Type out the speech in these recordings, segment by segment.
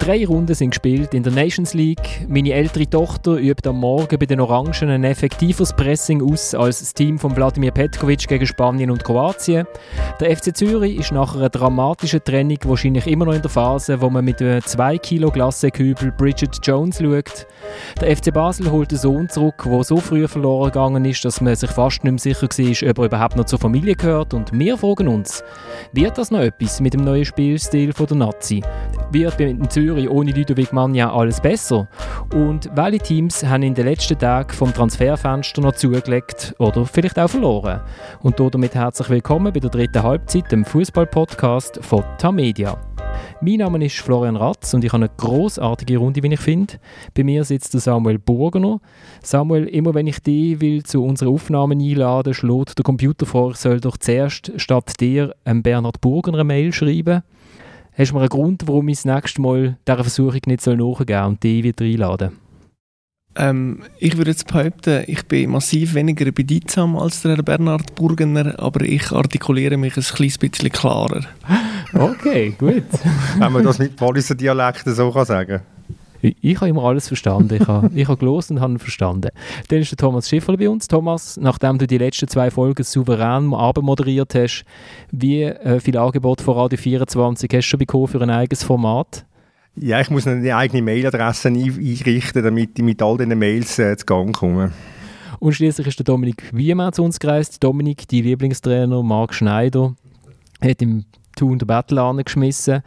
Drei Runden sind gespielt in der Nations League. Meine ältere Tochter übt am Morgen bei den Orangen ein effektiveres Pressing aus als das Team von Wladimir Petkovic gegen Spanien und Kroatien. Der FC Zürich ist nach einer dramatischen Trennung wahrscheinlich immer noch in der Phase, wo man mit einem 2 Kilo Glassekübel Bridget Jones schaut. Der FC Basel holt einen Sohn zurück, der so früh verloren gegangen ist, dass man sich fast nicht mehr sicher war, ob er überhaupt noch zur Familie gehört. Und wir fragen uns, wird das noch etwas mit dem neuen Spielstil der Nazi? Wird bei Zürich Zürich ohne Ludovic Magna alles besser? Und welche Teams haben in den letzten Tagen vom Transferfenster noch zugelegt oder vielleicht auch verloren? Und damit herzlich willkommen bei der dritten Halbzeit, dem Fußball-Podcast von Tamedia. Mein Name ist Florian Ratz und ich habe eine großartige Runde, wie ich finde. Bei mir sitzt Samuel Burgener. Samuel, immer wenn ich dich will zu unseren Aufnahmen einladen, schlägt der Computer vor, ich soll doch zuerst statt dir einem Bernhard Burgener eine Mail schreiben. Hast du mir einen Grund, warum ich das nächste Mal dieser Versuchung nicht nachgeben soll und dich wieder einladen ähm, ich würde jetzt behaupten, ich bin massiv weniger bedeutsam als der Bernhard Burgener, aber ich artikuliere mich ein kleines bisschen klarer. Okay, gut. Wenn man das mit Poliser Dialekten so kann sagen ich, ich habe immer alles verstanden. Ich habe, ich habe gelesen und habe verstanden. Dann ist der Thomas Schiffer bei uns. Thomas, nachdem du die letzten zwei Folgen souverän moderiert hast, wie äh, viel Angebot von Radio 24 hast du schon bekommen für ein eigenes Format? Ja, ich muss eine eigene Mailadresse einrichten, damit ich mit all diesen Mails äh, zu Gang komme. Und schließlich ist der Dominik Wiemann zu uns gereist. Dominik, dein Lieblingstrainer, Marc Schneider, hat im Thun der Battle angeschmissen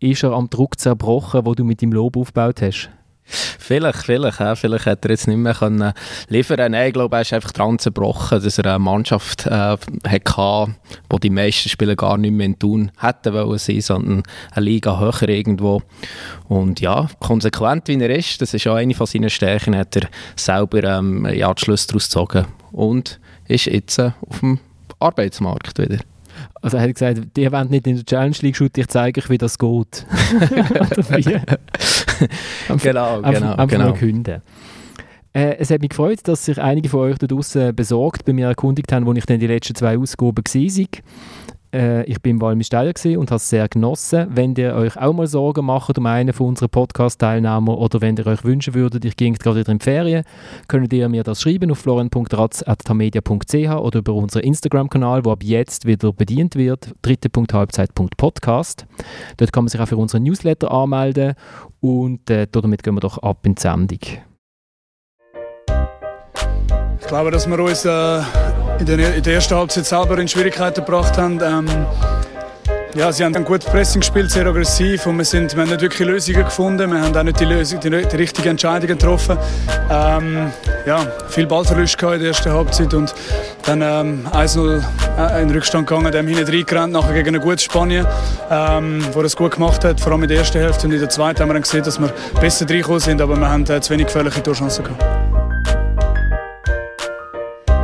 ist er am Druck zerbrochen, wo du mit dem Lob aufgebaut hast? Vielleicht, vielleicht. Ja. Vielleicht hätte er jetzt nicht mehr können liefern Nein, ich glaube, er ist einfach dran zerbrochen, dass er eine Mannschaft äh, hatte, wo die meisten Spieler gar nicht mehr in Tun hätten wollen sein, sondern eine Liga höher irgendwo. Und ja, konsequent wie er ist, das ist auch eine von seinen Stärken, hat er selber ähm, ja, die Schlüsse daraus gezogen und ist jetzt äh, auf dem Arbeitsmarkt wieder. Also er hat gesagt, die wollen nicht in der Challenge League shooten, ich zeige euch, wie das geht. genau, genau. Einfach genau. künden. Äh, es hat mich gefreut, dass sich einige von euch da draußen besorgt bei mir erkundigt haben, wo ich dann die letzten zwei Ausgaben war. Äh, ich bin im Walmisteier und habe es sehr genossen. Wenn ihr euch auch mal Sorgen macht um einen von unseren Podcast-Teilnehmern oder wenn ihr euch wünschen würdet, ich gehe gerade wieder in die Ferien, könnt ihr mir das schreiben auf florian.ratz.tamedia.ch oder über unseren Instagram-Kanal, wo ab jetzt wieder bedient wird, dritte.halbzeit.podcast. Dort kann man sich auch für unseren Newsletter anmelden und äh, damit gehen wir doch ab in die Sendung. Ich glaube, dass wir uns äh, in, der, ersten Halbzeit selber in Schwierigkeiten gebracht haben. Ähm, ja, sie haben ein gutes Pressing gespielt, sehr aggressiv und wir, sind, wir haben nicht wirklich Lösungen gefunden. Wir haben auch nicht die, Lösung, die, die richtigen Entscheidungen getroffen. Ähm, ja, viel Ballverlust in der ersten Halbzeit und dann ähm, 1-0 äh, in den Rückstand gegangen, dem hinten reingerannt, nachher gegen eine gute Spanien, ähm, wo das gut gemacht hat, vor allem in der ersten Hälfte und in der zweiten haben wir dann gesehen, dass wir besser reingekommen sind, aber wir haben äh, zu wenig gefährliche Torchancen gehabt.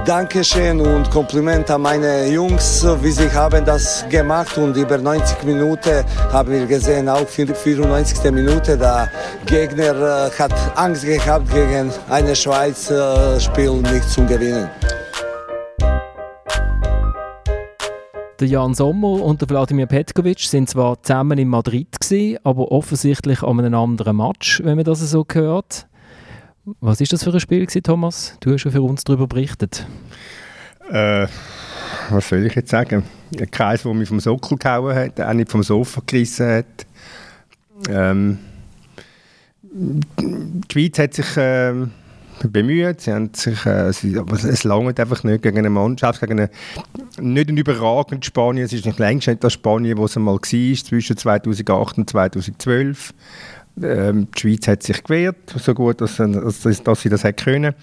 Dankeschön und Kompliment an meine Jungs, wie sie haben das gemacht und über 90 Minuten haben wir gesehen, auch 94. Minute, der Gegner äh, hat Angst gehabt gegen eine Schweiz äh, Spiel nicht zu gewinnen. Der Jan Sommer und der Wladimir Petkovic sind zwar zusammen in Madrid gewesen, aber offensichtlich an einem anderen Match, wenn man das so hört. Was ist das für ein Spiel, gewesen, Thomas? Du hast ja für uns darüber berichtet. Äh, was soll ich jetzt sagen? Ein Kreis, der mich vom Sockel gehauen hat, auch nicht vom Sofa gerissen hat. Ähm, die Schweiz hat sich äh, bemüht, sie haben sich, äh, sie, aber es langt einfach nicht gegen eine Mannschaft, gegen eine, nicht ein überragendes Spanien, es ist nicht längst nicht das Spanien, das es einmal war, zwischen 2008 und 2012. Ähm, die Schweiz hat sich gewehrt, so gut, dass, dass, dass sie das hat können.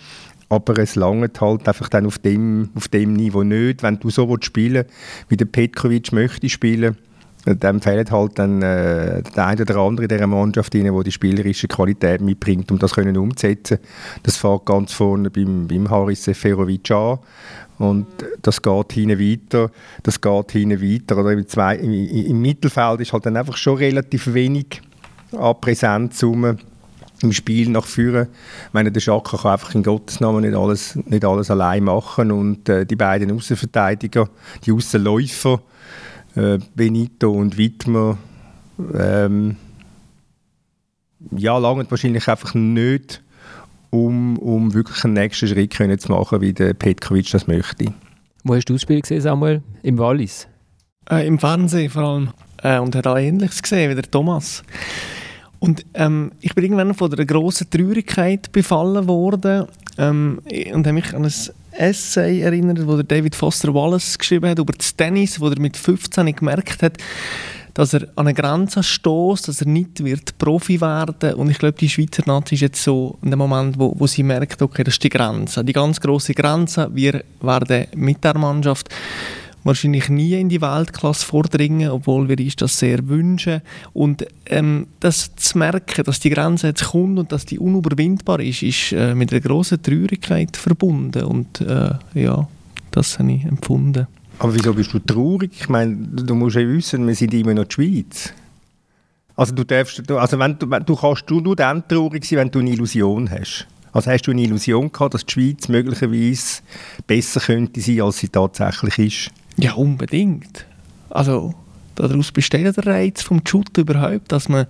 Aber es langt halt einfach dann auf dem, auf dem Niveau nicht. Wenn du so willst spielen wie der Petkovic möchte spielen, dann fehlt halt dann äh, der eine oder andere in dieser Mannschaft der die spielerische Qualität mitbringt, um das können umzusetzen. Das fängt ganz vorne beim, beim Haris Seferovic an und das geht hinten weiter, das geht hinten weiter. Oder im, zwei, im, im Mittelfeld ist halt dann einfach schon relativ wenig an Präsenz rum im Spiel nach vorne. Ich meine, der Schaka kann einfach in Gottes Namen nicht alles, nicht alles allein machen und äh, die beiden Außenverteidiger, die Außenläufer, äh, Benito und Wittmer, ähm, ja, lange wahrscheinlich einfach nicht, um, um wirklich einen nächsten Schritt können zu machen, wie der Petkovic das möchte. Wo hast du das Spiel gesehen, Samuel? Im Wallis? Äh, Im Fernsehen vor allem. Äh, und hat auch Ähnliches gesehen wie der Thomas. Und ähm, ich bin irgendwann von einer grossen Traurigkeit befallen worden ähm, und habe mich an ein Essay erinnert, der David Foster Wallace geschrieben hat über das Tennis, wo er mit 15 gemerkt hat, dass er an eine Grenze stößt, dass er nicht wird Profi werden. Und ich glaube, die Schweizer Nazi ist jetzt so in dem Moment, wo, wo sie merkt, okay, das ist die Grenze, die ganz große Grenze, wir werden mit der Mannschaft wahrscheinlich nie in die Weltklasse vordringen, obwohl wir uns das sehr wünschen. Und ähm, das zu merken, dass die Grenze jetzt kommt und dass die unüberwindbar ist, ist äh, mit einer großen Traurigkeit verbunden. Und äh, ja, das habe ich empfunden. Aber wieso bist du traurig? Ich meine, du musst ja wissen, wir sind immer noch die Schweiz. Also du darfst, also wenn du, du kannst nur dann traurig sein, wenn du eine Illusion hast. Also hast du eine Illusion gehabt, dass die Schweiz möglicherweise besser könnte sein, als sie tatsächlich ist? Ja, unbedingt. Also daraus besteht der Reiz vom Shooter überhaupt, dass man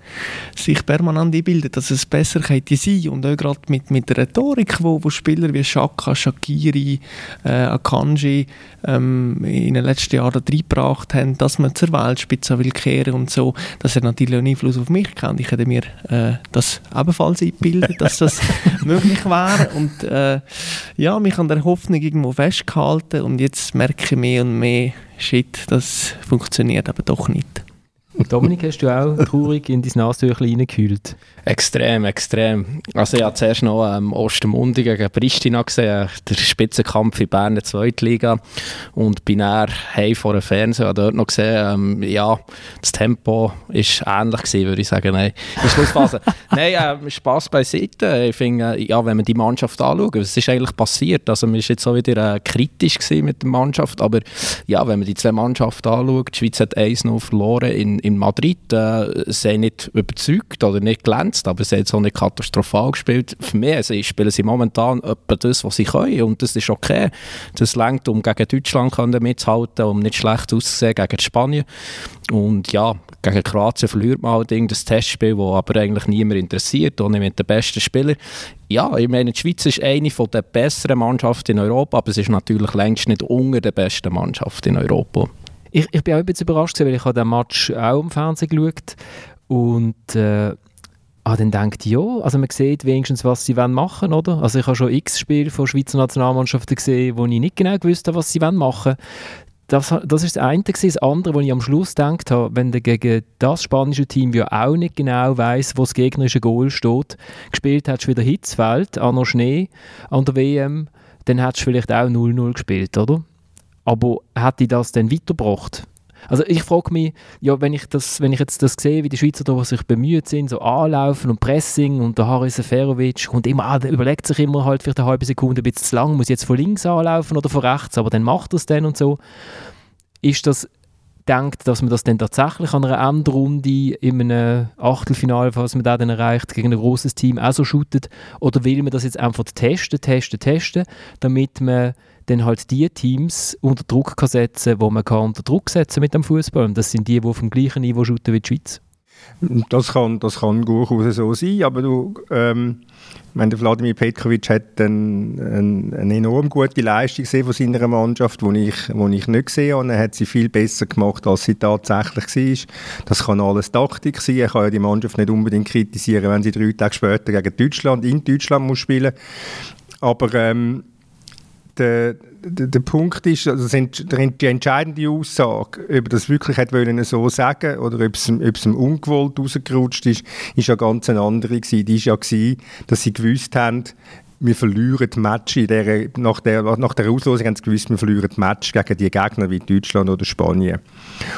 sich permanent einbildet, dass es besser könnte sein. Und auch gerade mit, mit der Rhetorik, wo, wo Spieler wie Shaka, Shakiri, äh, Akanji ähm, in den letzten Jahren reingebracht haben, dass man zur Weltspitze will kehren und so, das hat natürlich einen Einfluss auf mich gehabt. Ich hätte mir äh, das ebenfalls eingebildet, dass das möglich wäre. Und äh, ja, mich an der Hoffnung irgendwo festgehalten. Und jetzt merke ich mehr und mehr, shit, das funktioniert aber doch nicht. Dominik, hast du auch traurig in dein Nasentüchlein reingekühlt? Extrem, extrem. Also ich habe zuerst noch ähm, Ostermundi gegen Pristina gesehen, der Spitzenkampf in Berner Zweitliga und bin dann heim vor dem Fernseher dort noch gesehen, ähm, ja, das Tempo ist ähnlich gewesen, würde ich sagen. Nein, in Schlussphase. Nein, äh, Spass beiseite. Ich finde, äh, ja, wenn man die Mannschaft anschaut, was ist eigentlich passiert? Also man ist jetzt auch wieder äh, kritisch mit der Mannschaft, aber ja, wenn man die zwei Mannschaften anschaut, die Schweiz hat 1-0 verloren in in Madrid äh, sie nicht überzeugt oder nicht glänzt, aber sie haben so nicht katastrophal gespielt. Für mich also, spielen sie momentan etwa das, was sie können und das ist okay. Das längt, um gegen Deutschland mitzuhalten, um nicht schlecht auszusehen gegen Spanien. Und ja, gegen Kroatien verliert man halt das Testspiel, das aber eigentlich niemand interessiert, auch nicht mit den besten Spielern. Ja, ich meine, die Schweiz ist eine der besseren Mannschaften in Europa, aber es ist natürlich längst nicht unter der besten Mannschaft in Europa. Ich, ich bin auch ein bisschen überrascht, weil ich habe den Match auch im Fernsehen geschaut und äh, ah, dann denkt ja, also man sieht wenigstens, was sie machen wollen, oder? Also ich habe schon x Spiele von Schweizer Nationalmannschaften gesehen, wo ich nicht genau gewusst habe, was sie machen wollen. Das, das ist das eine. Das andere, wo ich am Schluss gedacht habe, wenn du gegen das spanische Team ja auch nicht genau weiß, wo das gegnerische Goal steht, gespielt hast du wieder Hitzfeld, an der Schnee, an der WM, dann hättest du vielleicht auch 0-0 gespielt, oder? Aber hat die das dann weitergebracht? Also ich frage mich, ja, wenn ich, das, wenn ich jetzt das sehe, wie die Schweizer da sich bemüht sind, so anlaufen und Pressing und der Haris Seferovic kommt immer, ah, überlegt sich immer halt für eine halbe Sekunde ein bisschen zu lang, muss jetzt von links anlaufen oder von rechts, aber dann macht er es dann und so. Ist das denkt, dass man das dann tatsächlich an einer Endrunde in einem Achtelfinale, was man da dann erreicht, gegen ein großes Team auch so shootet? Oder will man das jetzt einfach testen, testen, testen, damit man dann halt die Teams unter Druck kann setzen, wo man kann unter Druck setzen mit dem Fußball. Das sind die, die auf dem gleichen Niveau shooten wie die Schweiz. Das kann, das kann durchaus so sein, aber du, ähm, meine, der Vladimir Petkovic hat ein, ein, eine enorm gute Leistung gesehen von seiner Mannschaft, die ich, wo ich nicht gesehen habe. Er hat sie viel besser gemacht, als sie tatsächlich war. Das kann alles Taktik sein. Er kann ja die Mannschaft nicht unbedingt kritisieren, wenn sie drei Tage später gegen Deutschland in Deutschland muss spielen Aber ähm, der, der, der, Punkt ist, also die entscheidende Aussage, ob das wirklich hat wollen so sagen oder ob es, ob es ihm ungewollt rausgerutscht ist, ist ja ganz eine andere gewesen. Die ist ja gewesen, dass sie gewusst haben, wir verlieren die Match in der, nach, der, nach der Auslosung haben sie gewusst, wir verlieren die Match gegen die Gegner wie Deutschland oder Spanien.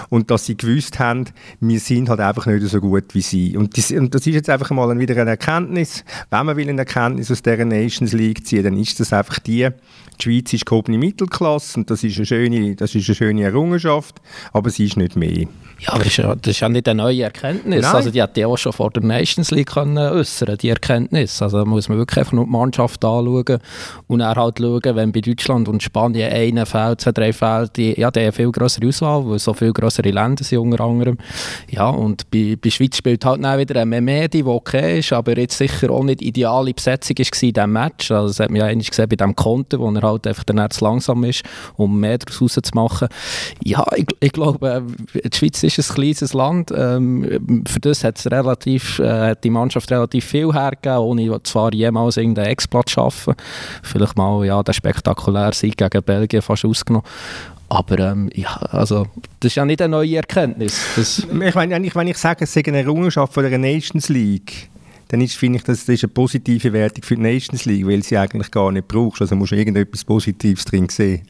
Und dass sie gewusst haben, wir sind halt einfach nicht so gut wie sie. Und das, und das ist jetzt einfach mal wieder eine Erkenntnis. Wenn man will eine Erkenntnis aus dieser Nations League ziehen, dann ist das einfach die, die Schweiz ist gehobene Mittelklasse und das ist eine schöne, das ist eine schöne Errungenschaft, aber sie ist nicht mehr. Ja, aber das ist ja, das ist ja nicht eine neue Erkenntnis. Nein. Also die hat ja auch schon vor der Nations League können äußern, die Erkenntnis. Also da muss man wirklich einfach nur die Mannschaft Mannschaft anschauen und dann halt schauen, wenn bei Deutschland und Spanien einer fehlt, zwei, drei fehlt, die, ja, die haben viel größere Auswahl, weil so viel größere Länder sind unter anderem. Ja, und bei, bei Schweiz spielt halt dann wieder ein Memedi, der okay ist, aber jetzt sicher auch nicht ideale Besetzung war in diesem Match. Also das hat man ja eigentlich gesehen bei diesem Konto, wo er halt einfach dann zu langsam ist, um mehr daraus rauszumachen. Ja, ich, ich glaube, die Schweiz ist ein kleines Land. Ähm, für das hat relativ, äh, die Mannschaft relativ viel hergegeben, ohne zwar jemals irgendeinen Ex-Platz zu schaffen. Vielleicht mal ja, der spektakuläre Sieg gegen Belgien fast ausgenommen. Aber ähm, ja, also, das ist ja nicht eine neue Erkenntnis. Das ich meine, wenn ich sage, es sei eine Errungenschaft von der Nations League, dann ist, finde ich, das, das ist eine positive Wertung für die Nations League, weil sie eigentlich gar nicht brauchst. Also musst du irgendetwas Positives drin sehen.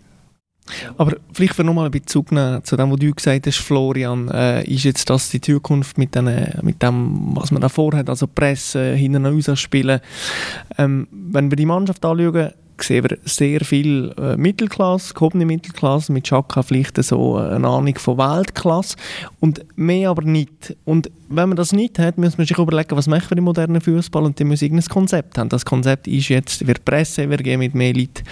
Aber vielleicht für nochmal ein Bezug zu dem, was du gesagt hast, Florian, äh, ist jetzt das die Zukunft mit, den, mit dem, was man da vorhat, also Presse, hinten raus spielen. Ähm, wenn wir die Mannschaft anschauen, sehen wir sehr viel äh, Mittelklasse, gehobene Mittelklasse, mit Chaka vielleicht so eine Ahnung von Weltklasse und mehr aber nicht. Und wenn man das nicht hat, muss man sich überlegen, was machen wir im modernen Fußball? Und dann muss irgendein Konzept haben. Das Konzept ist jetzt, wir pressen, wir gehen mit mehr Leuten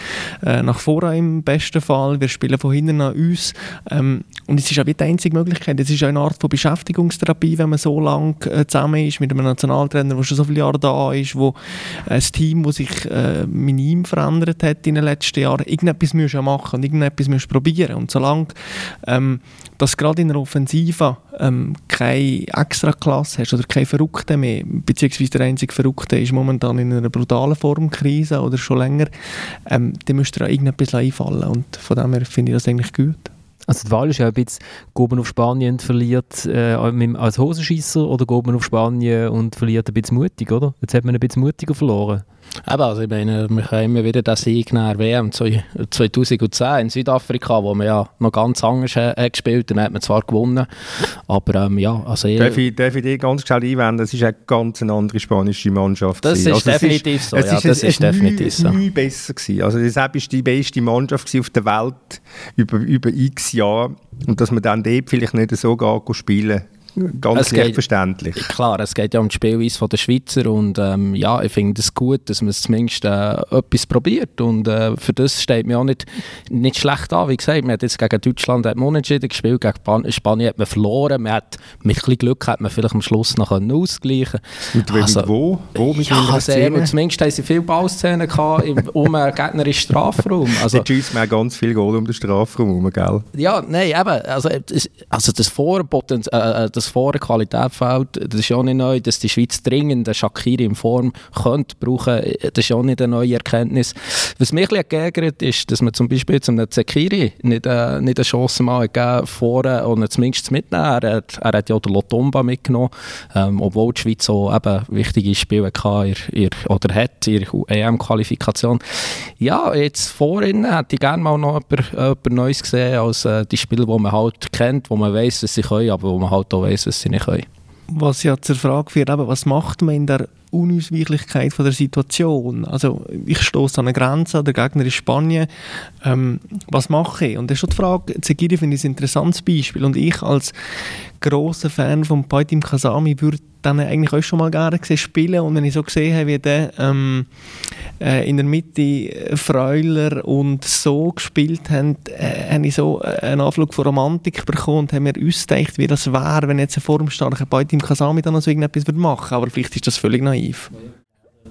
äh, nach vorne im besten Fall, wir spielen von hinten an uns. Ähm, und es ist auch die einzige Möglichkeit, es ist auch eine Art von Beschäftigungstherapie, wenn man so lange äh, zusammen ist mit einem Nationaltrainer, der schon so viele Jahre da ist, wo äh, ein Team, das sich äh, minim verändert hat in den letzten Jahren, irgendetwas du machen und irgendetwas du probieren. Und solange ähm, das gerade in der Offensive ähm, keine Extraklasse hast oder keine Verrückten mehr, beziehungsweise der einzige Verrückte ist momentan in einer brutalen Formkrise oder schon länger, ähm, dann müsste dir irgendetwas einfallen und von dem her finde ich das eigentlich gut. Also die Wahl ist ja ein bisschen, geht man auf Spanien und verliert äh, als Hosenschisser oder geht man auf Spanien und verliert ein bisschen mutig, oder? Jetzt hat man ein bisschen mutiger verloren. Eben, also ich meine, wir können immer wieder den Sieg nach der WM 2010 in Südafrika, wo man ja noch ganz anders äh, gespielt hat, dann hat man zwar gewonnen, aber ähm, ja, also ich, darf, ich, darf ich dir ganz schnell einwenden, es ist eine ganz andere spanische Mannschaft. Das ist also definitiv ist, so, ja, ist, das ist definitiv so. Nie besser gewesen. Also das war die beste Mannschaft auf der Welt über, über x Jahre und dass man dann dort vielleicht nicht so geht spielen ganz geht, verständlich. Klar, es geht ja um die Spielweise der Schweizer und ähm, ja, ich finde es gut, dass man zumindest äh, etwas probiert und äh, für das steht mir auch nicht, nicht schlecht an. Wie gesagt, man hat jetzt gegen Deutschland hat man unentschieden gespielt, gegen Spanien hat man verloren, man hat, mit ein Glück hat man vielleicht am Schluss noch ausgleichen Mit wem, also, wo? Wo mit ja, also, zumindest haben sie viele Ballszenen gehabt im, um einen gegnerischen Strafraum. Also, Dort schießt man ganz viel Goal um den Strafraum herum, gell? Ja, nein, eben, also, also das Vorpotenzial, äh, das vorne Qualität fehlt. Das ist auch nicht neu, dass die Schweiz dringend einen Shakiri in Form könnte brauchen. Das ist auch nicht eine neue Erkenntnis. Was mich ein geärgert ist, dass man zum Beispiel zum Zekiri nicht, äh, nicht eine Chance mal gegeben vorne und zumindest mitnehmen. Er hat, er hat ja den Lotomba mitgenommen, ähm, obwohl die Schweiz so eben wichtige Spiele hatte ihr, oder hat in EM-Qualifikation. Ja, jetzt vorhin hätte ich gerne mal noch jemand, Neues gesehen als äh, die Spiele, die man halt kennt, wo man weiß, dass sie können, aber wo man halt auch weiß, dass sie nicht können. Was ja zur Frage führt, was macht man in der Unausweichlichkeit von der Situation? Also ich stoße an eine Grenze, der Gegner ist Spanien, ähm, was mache ich? Und das ist schon die Frage, Zegiri finde ich ein interessantes Beispiel und ich als großer Fan von Paitim Kasami würde dann eigentlich auch schon mal gerne gesehen spielen und wenn ich so gesehen habe, wie der ähm, äh, in der Mitte äh, Freuler und so gespielt haben, äh, habe ich so äh, einen Anflug von Romantik bekommen und habe mir ausgedacht, wie das wäre, wenn jetzt ein formstarker Paitim Kasami dann noch so irgendetwas würde machen aber vielleicht ist das völlig naiv.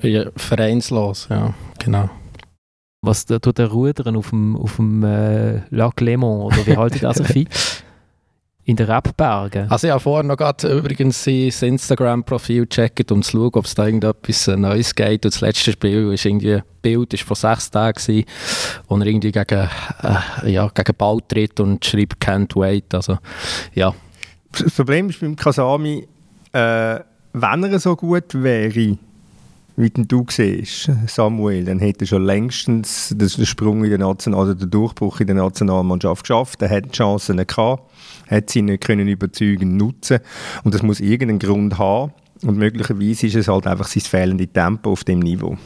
Ja, vereinslos, ja, genau. Was tut der Rudern auf dem, auf dem äh, Lac Léman oder wie haltet ihr das fit? In den Rebbergen? Also ich habe vorher noch gerade übrigens sein Instagram-Profil gecheckt, um zu schauen, ob es da irgendetwas äh, Neues geht. Und das letzte Spiel ist irgendwie, Bild ist vor sechs Tagen gewesen, wo er irgendwie gegen, äh, ja, gegen Ball tritt und schreibt «Can't wait». Also, ja. Das Problem ist beim Kasami, äh, wenn er so gut wäre, wie du siehst, Samuel, dann hätte er schon längstens den Sprung in der National oder den Durchbruch in der Nationalmannschaft geschafft. Er hat Chancen gehabt, hat sie nicht können überzeugend nutzen und das muss irgendeinen Grund haben und möglicherweise ist es halt einfach sein fehlendes Tempo auf dem Niveau.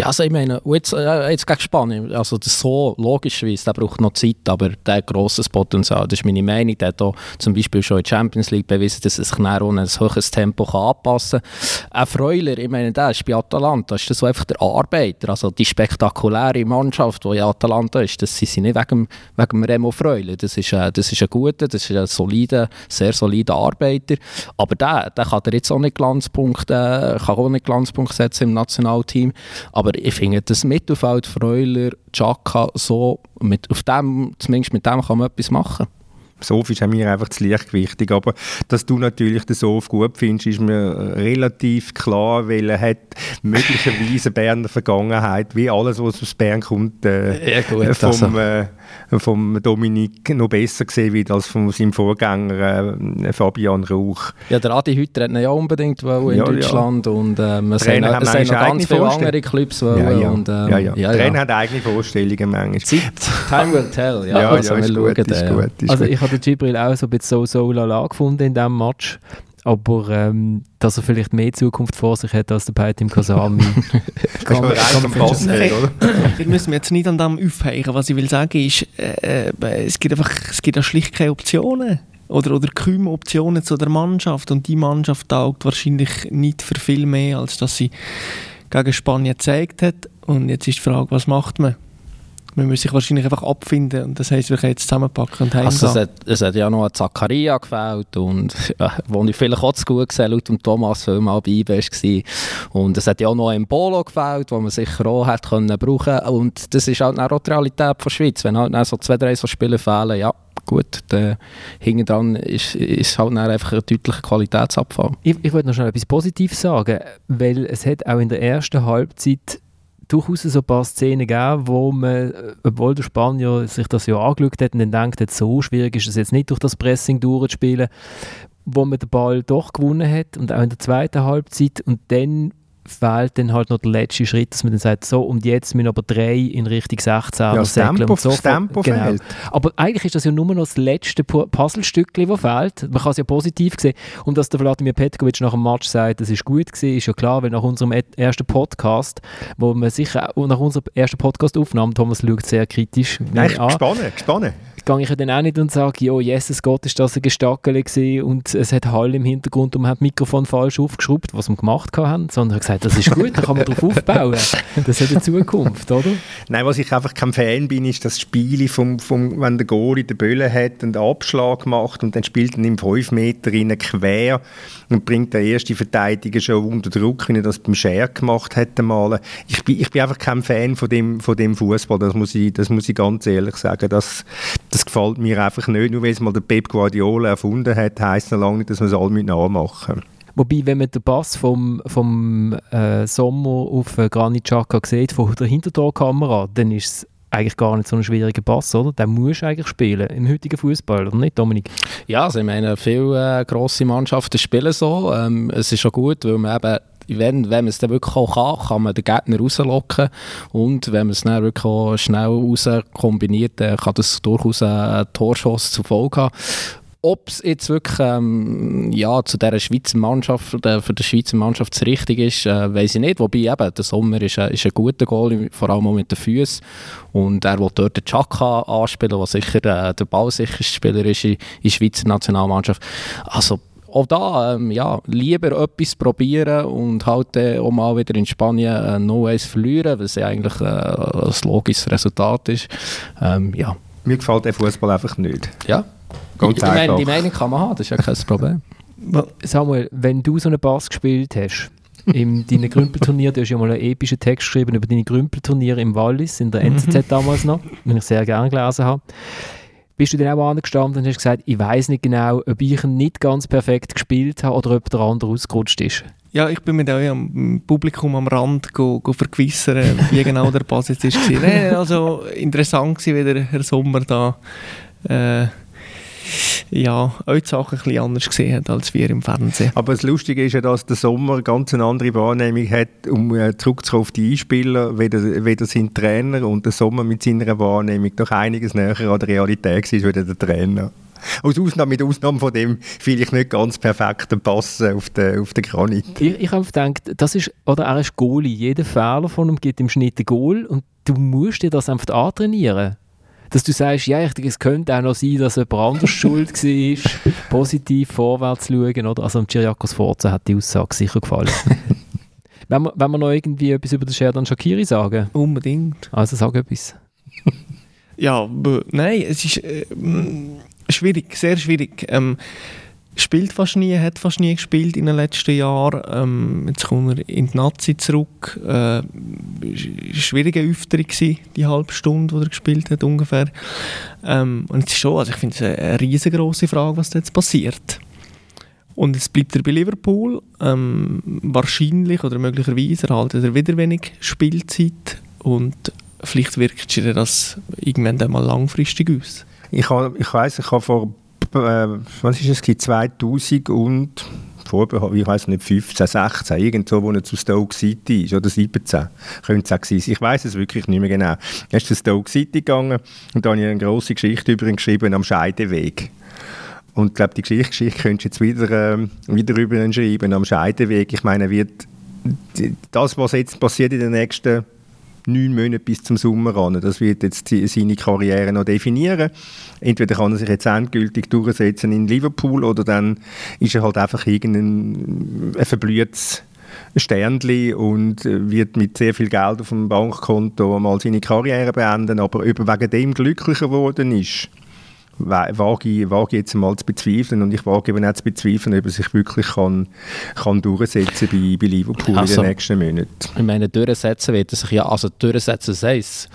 Ja, also ich meine, jetzt, äh, jetzt gegen Spanien, also so logischerweise, der braucht noch Zeit, aber der hat grosses Potenzial, das ist meine Meinung. Der hat auch zum Beispiel schon in der Champions League bewiesen, dass er sich ohne ein hohes Tempo kann anpassen kann. Ein Freuler, ich meine, der ist bei Atalanta, ist das so einfach der Arbeiter, also die spektakuläre Mannschaft, die in Atalanta ist, das sind sie nicht wegen, wegen Remo Freuler, das ist, äh, das ist ein guter, das ist ein solider, sehr solider Arbeiter, aber der, der kann jetzt auch nicht Glanzpunkt, äh, kann auch nicht Glanzpunkt setzen im Nationalteam, aber aber ich finde, das Mittelfeld Freuler, Chaka, so, mit, auf dem, zumindest mit dem kann man etwas machen. Sof ist mir einfach zu leichtgewichtig, aber dass du natürlich den Sof gut findest, ist mir relativ klar, weil er hat möglicherweise Berner Vergangenheit, wie alles, was aus Bern kommt, äh, ja, gut, vom, also. äh, vom Dominik noch besser gesehen wird als von seinem Vorgänger äh, Fabian Rauch. Ja, der Adi Hütter hat ihn ja unbedingt in ja, Deutschland ja. und äh, es sind noch ganz viele andere Clubs. Ja, ja. Und, ähm, ja, ja. ja, Trainer hat eigene Vorstellungen manchmal. Time will tell. Ja, ja, also, ja ist, gut, ist, gut, ist also ich habe Gibril auch so ein bisschen so so lala gefunden in diesem Match aber ähm, dass er vielleicht mehr Zukunft vor sich hat als der Peitim Kasami. kann man passen, oder? Wir müssen jetzt nicht an dem aufhängen. Was ich will sagen ist, äh, äh, es gibt einfach es gibt schlicht keine Optionen. Oder, oder kaum Optionen zu der Mannschaft. Und die Mannschaft taugt wahrscheinlich nicht für viel mehr, als dass sie gegen Spanien gezeigt hat. Und jetzt ist die Frage, was macht man? Man muss sich wahrscheinlich einfach abfinden und das heisst, wir können jetzt zusammenpacken und heimgehen. Also es hat, es hat ja noch ein Zakaria gefällt und ja, wo ich vielleicht auch zu gut gesehen laut dem Thomas, weil mal bei IB war. Und es hat ja auch noch ein Polo gefällt, wo man sicher auch hätte können brauchen und das ist halt auch die Realität der Schweiz. Wenn halt so zwei, drei so Spiele fehlen, ja gut, dann hinten dran ist, ist halt einfach ein deutlicher Qualitätsabfall. Ich, ich wollte noch schnell etwas Positives sagen, weil es hat auch in der ersten Halbzeit durchaus so ein paar Szenen gegeben, wo man, äh, obwohl der Spanier sich das ja angeschaut hat und dann denkt, so schwierig ist es jetzt nicht durch das Pressing durchzuspielen, wo man den Ball doch gewonnen hat und auch in der zweiten Halbzeit und dann fehlt dann halt noch der letzte Schritt, dass man dann sagt, so und jetzt müssen aber drei in Richtung 16 ja, das Tempo, und so. Das Tempo genau. fehlt. Aber eigentlich ist das ja nur noch das letzte Puzzlestückchen, das fehlt. Man kann es ja positiv sehen. Und dass der Vladimir Petkovic nach dem Match sagt, das ist gut gewesen, ist ja klar, weil nach unserem ersten Podcast, wo man sicher, nach unserer ersten Podcast-Aufnahme, Thomas schaut sehr kritisch Nein, an. gespannt, gespannt gehe ich ja dann auch nicht und sage, ja, Jesus Gott, ist das ein Gestackel und es hat Hall im Hintergrund und man hat das Mikrofon falsch aufgeschraubt, was wir gemacht haben, sondern ich gesagt, das ist gut, da kann man drauf aufbauen. Das hat eine Zukunft, oder? Nein, was ich einfach kein Fan bin, ist das Spiel, vom, vom, wenn der Goalie den Böllen hat und einen Abschlag macht und dann spielt er ihm 5 Meter rein quer und bringt den ersten Verteidiger schon unter Druck, wie er das beim Scher gemacht hätte mal. Ich bin, ich bin einfach kein Fan von dem, von dem Fußball, das muss ich, das muss ich ganz ehrlich sagen. Das, das gefällt mir einfach nicht. Nur weil es mal der Pep Guardiola erfunden hat, heisst noch lange nicht, dass wir es alle mit nachmachen. Wobei, wenn man den Pass vom, vom äh, Sommer auf äh, Granit Xhaka sieht, von der Hintertorkamera, dann ist es eigentlich gar nicht so ein schwieriger Pass, oder? Den musst du eigentlich spielen im heutigen Fußball, oder nicht, Dominik? Ja, also ich meine, viele äh, grosse Mannschaften spielen so. Ähm, es ist schon gut, weil man eben wenn, wenn man es dann wirklich auch kann, kann man den Gegner rauslocken und wenn man es dann wirklich auch schnell raus kombiniert, dann kann das durchaus einen Torschuss zur Folge haben. Ob es jetzt wirklich ähm, ja, zu dieser Schweizer Mannschaft, oder für die Schweizer Mannschaft richtig ist, äh, weiß ich nicht. Wobei eben, der Sommer ist, äh, ist ein guter Goal, vor allem auch mit den Füßen. Und er will dort den Chaka anspielen, der sicher äh, der ballsicherste Spieler ist in, in der Schweizer Nationalmannschaft. Also auch da, ähm, ja, lieber etwas probieren und halt äh, auch mal wieder in Spanien äh, No Ways verlieren, was ja eigentlich äh, ein logisches Resultat ist. Ähm, ja. Mir gefällt der Fußball einfach nicht. Ja. Ganz ich, meine, die Meinung kann man haben, das ist ja kein Problem. Samuel, wenn du so einen Bass gespielt hast, in deinen Grümpelturnier, du hast ja mal einen epischen Text geschrieben über deine Grümpelturniere im Wallis, in der NZZ damals noch, den ich sehr gerne gelesen habe bist du dann auch angestanden und hast gesagt, ich weiß nicht genau, ob ich ihn nicht ganz perfekt gespielt habe oder ob der andere ausgerutscht ist? Ja, ich bin mit am Publikum am Rand go, go vergewissern, wie genau der Pass jetzt war. nee, also interessant war, wie der Herr Sommer da äh, ja, auch die Sachen ein bisschen anders gesehen hat als wir im Fernsehen. Aber das Lustige ist ja, dass der Sommer ganz eine andere Wahrnehmung hat, um äh, zurückzukommen auf die Einspieler, weder, weder sein Trainer und der Sommer mit seiner Wahrnehmung doch einiges näher an der Realität war, als der Trainer. Aus Ausnahme, mit Ausnahme von dem vielleicht nicht ganz perfekten Pass auf den, auf den Granit. Ich, ich habe gedacht, das ist, oder er ist Goalie. Jeder Fehler von ihm gibt im Schnitt ein Goal und du musst dir das einfach antrainieren. Dass du sagst, ja, ich, es könnte auch noch sein, dass jemand anders schuld war, positiv vorwärts schauen. Oder? Also, Chiriakos Forza hat die Aussage sicher gefallen. wenn, wir, wenn wir noch irgendwie etwas über den Sherdan Shakiri sagen? Unbedingt. Also, sag etwas. ja, nein, es ist äh, schwierig, sehr schwierig. Ähm, spielt fast nie, hat fast nie gespielt in den letzten Jahren. Ähm, jetzt kommt er in die Nazi zurück. Äh, war eine schwierige Üfterung die halbe Stunde, die er gespielt hat ungefähr. Ähm, und es ist schon, also ich finde es eine, riesengroße Frage, was jetzt passiert. Und jetzt bleibt er bei Liverpool. Ähm, wahrscheinlich oder möglicherweise erhaltet er wieder wenig Spielzeit und vielleicht wirkt sich das irgendwann einmal langfristig aus. Ich, ich weiss, ich habe vor äh, was ist es, 2000 und vor, ich weiß nicht, 15, 16, irgendwo, wo er zu Stoke City ist, oder 17, könnte es auch sein. Ich weiß es wirklich nicht mehr genau. Er ist zu Stoke City gegangen und da habe ich eine grosse Geschichte über ihn geschrieben, am Scheideweg. Und ich glaube, die Geschichte, Geschichte könntest du jetzt wieder, äh, wieder über ihn schreiben, am Scheideweg. Ich meine, wird das, was jetzt passiert in den nächsten neun Monate bis zum Sommer an. Das wird jetzt seine Karriere noch definieren. Entweder kann er sich jetzt endgültig durchsetzen in Liverpool oder dann ist er halt einfach irgendein verblühtes Sternli und wird mit sehr viel Geld auf dem Bankkonto mal seine Karriere beenden, aber über wegen dem glücklicher geworden ist wage ich, wage jetzt mal zu bezweifeln und ich wage eben auch zu bezweifeln, ob er sich wirklich kann, kann durchsetzen bei, bei Liverpool also, in den nächsten Monaten. Ich meine, durchsetzen wird er sich ja, also durchsetzen heißt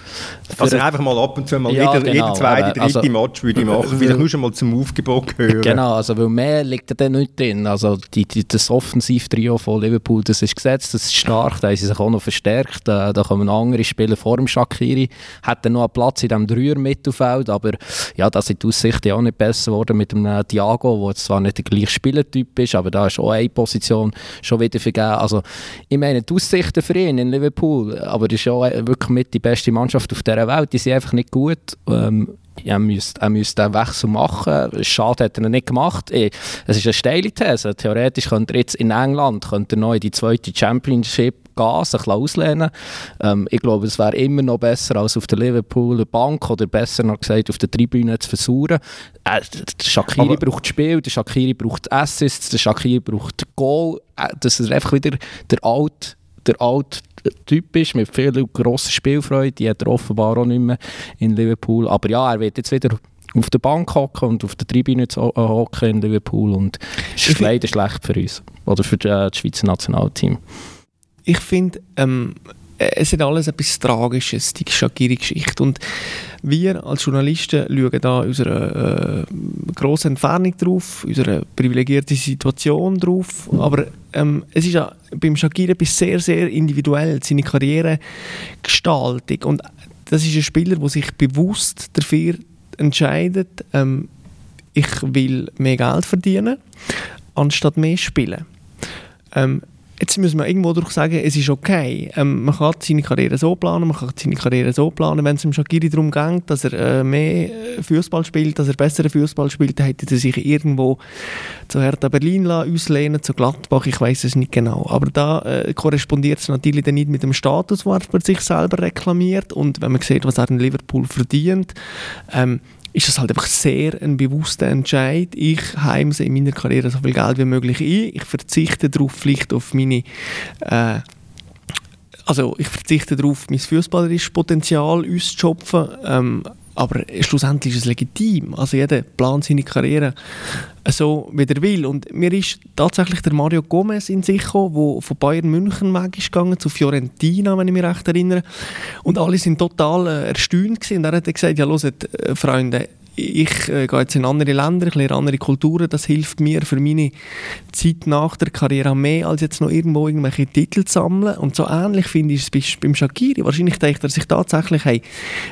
Also einfach mal ab und zu mal ja, jeder, genau, jeder zweite, dritte also, Match würde ich machen, vielleicht nur schon mal zum Aufgebot gehören. Genau, also weil mehr liegt da dann nicht drin, also die, die, das Offensivtrio von Liverpool, das ist gesetzt, das ist stark, da haben sie sich auch noch verstärkt, da, da kommen andere Spieler vor dem Shakiri, hat dann noch einen Platz in diesem Dreier-Mittelfeld, aber ja, das aus Aussichten auch nicht besser geworden mit dem Thiago, der zwar nicht der gleiche Spielertyp ist, aber da ist auch eine Position schon wieder vergeben. Also ich meine, die Aussichten für ihn in Liverpool, aber das ist ja wirklich mit die beste Mannschaft auf dieser Welt, die sind einfach nicht gut. Ähm, er müsste, er müsste einen Wechsel machen. Schade hat er nicht gemacht. Eh, es ist eine steile These. Theoretisch könnte er jetzt in England könnte er in die zweite Championship gehen, sich auslehnen ähm, Ich glaube, es wäre immer noch besser, als auf der Liverpooler Bank oder besser noch gesagt, auf der Tribüne zu versuchen. Äh, der Shakiri Aber braucht Spiel, der Shakiri braucht Assists, der Shakiri braucht Goal. Äh, das ist einfach wieder der alte der alte Typ ist, mit viel grosser Spielfreude. Die hat er offenbar auch nicht mehr in Liverpool. Aber ja, er wird jetzt wieder auf der Bank hocken und auf der Tribüne äh, hocken in Liverpool. Und das ist leider schlecht für uns. Oder für das Schweizer Nationalteam ich finde, ähm, es ist alles etwas Tragisches, die Shakiri-Geschichte. Und wir als Journalisten schauen da unserer äh, grossen Entfernung drauf, unserer privilegierten Situation drauf. Aber ähm, es ist ja beim Shakiri etwas sehr, sehr individuell, seine Karrieregestaltung. Und das ist ein Spieler, der sich bewusst dafür entscheidet, ähm, ich will mehr Geld verdienen, anstatt mehr spielen. Ähm, Jetzt müssen wir irgendwo durch sagen, es ist okay. Ähm, man kann seine Karriere so planen, man kann seine Karriere so planen. Wenn es im Shakiri darum geht, dass er äh, mehr äh, Fußball spielt, dass er besseren Fußball spielt, dann hätte er sich irgendwo zu Hertha Berlin auslehnen, zu Gladbach, ich weiß es nicht genau. Aber da äh, korrespondiert es natürlich dann nicht mit dem Status, den er sich selber reklamiert. Und wenn man sieht, was er in Liverpool verdient, ähm, ist das halt einfach sehr ein bewusster Entscheid. Ich heimse in meiner Karriere so viel Geld wie möglich ein. Ich verzichte darauf, vielleicht auf meine äh, also ich verzichte darauf, mein fußballerisches Potenzial auszustopfen. Ähm, aber schlussendlich ist es legitim. Also jeder plant seine Karriere so, wie er will. Und mir ist tatsächlich der Mario Gomez in sich gekommen, der von Bayern München weg ist zu Fiorentina, wenn ich mich recht erinnere. Und alle sind total äh, erstaunt gewesen. Und er hat gesagt, ja, hört, äh, Freunde, ich äh, gehe jetzt in andere Länder, ich lerne andere Kulturen, das hilft mir für meine Zeit nach der Karriere mehr, als jetzt noch irgendwo irgendwelche Titel zu sammeln. Und so ähnlich finde ich es beim Shakiri. Wahrscheinlich denkt er sich tatsächlich, hey,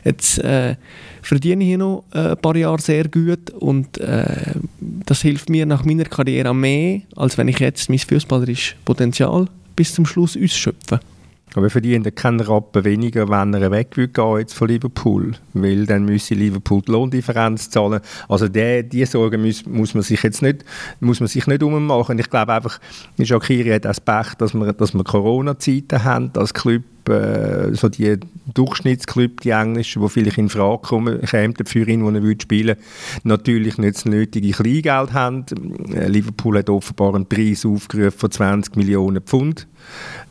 jetzt äh, verdiene ich hier noch äh, ein paar Jahre sehr gut und äh, das hilft mir nach meiner Karriere mehr, als wenn ich jetzt mein fußballerisches Potenzial bis zum Schluss ausschöpfe. Aber verdient keinen Rappen weniger, wenn er weg will gehen jetzt von Liverpool, weil dann müsse Liverpool die Lohndifferenz zahlen. Also die, die Sorgen muss, muss man sich jetzt nicht, muss man sich nicht ummachen. Ich glaube einfach, Shakiri hat das Pech, dass wir, dass wir Corona-Zeiten haben als Club, äh, so die Durchschnittsclub, die englischen, die vielleicht in Frage kommen, kämen für ihn, wo er spielen natürlich nicht das nötige Kleingeld haben. Äh, Liverpool hat offenbar einen Preis aufgerufen von 20 Millionen Pfund,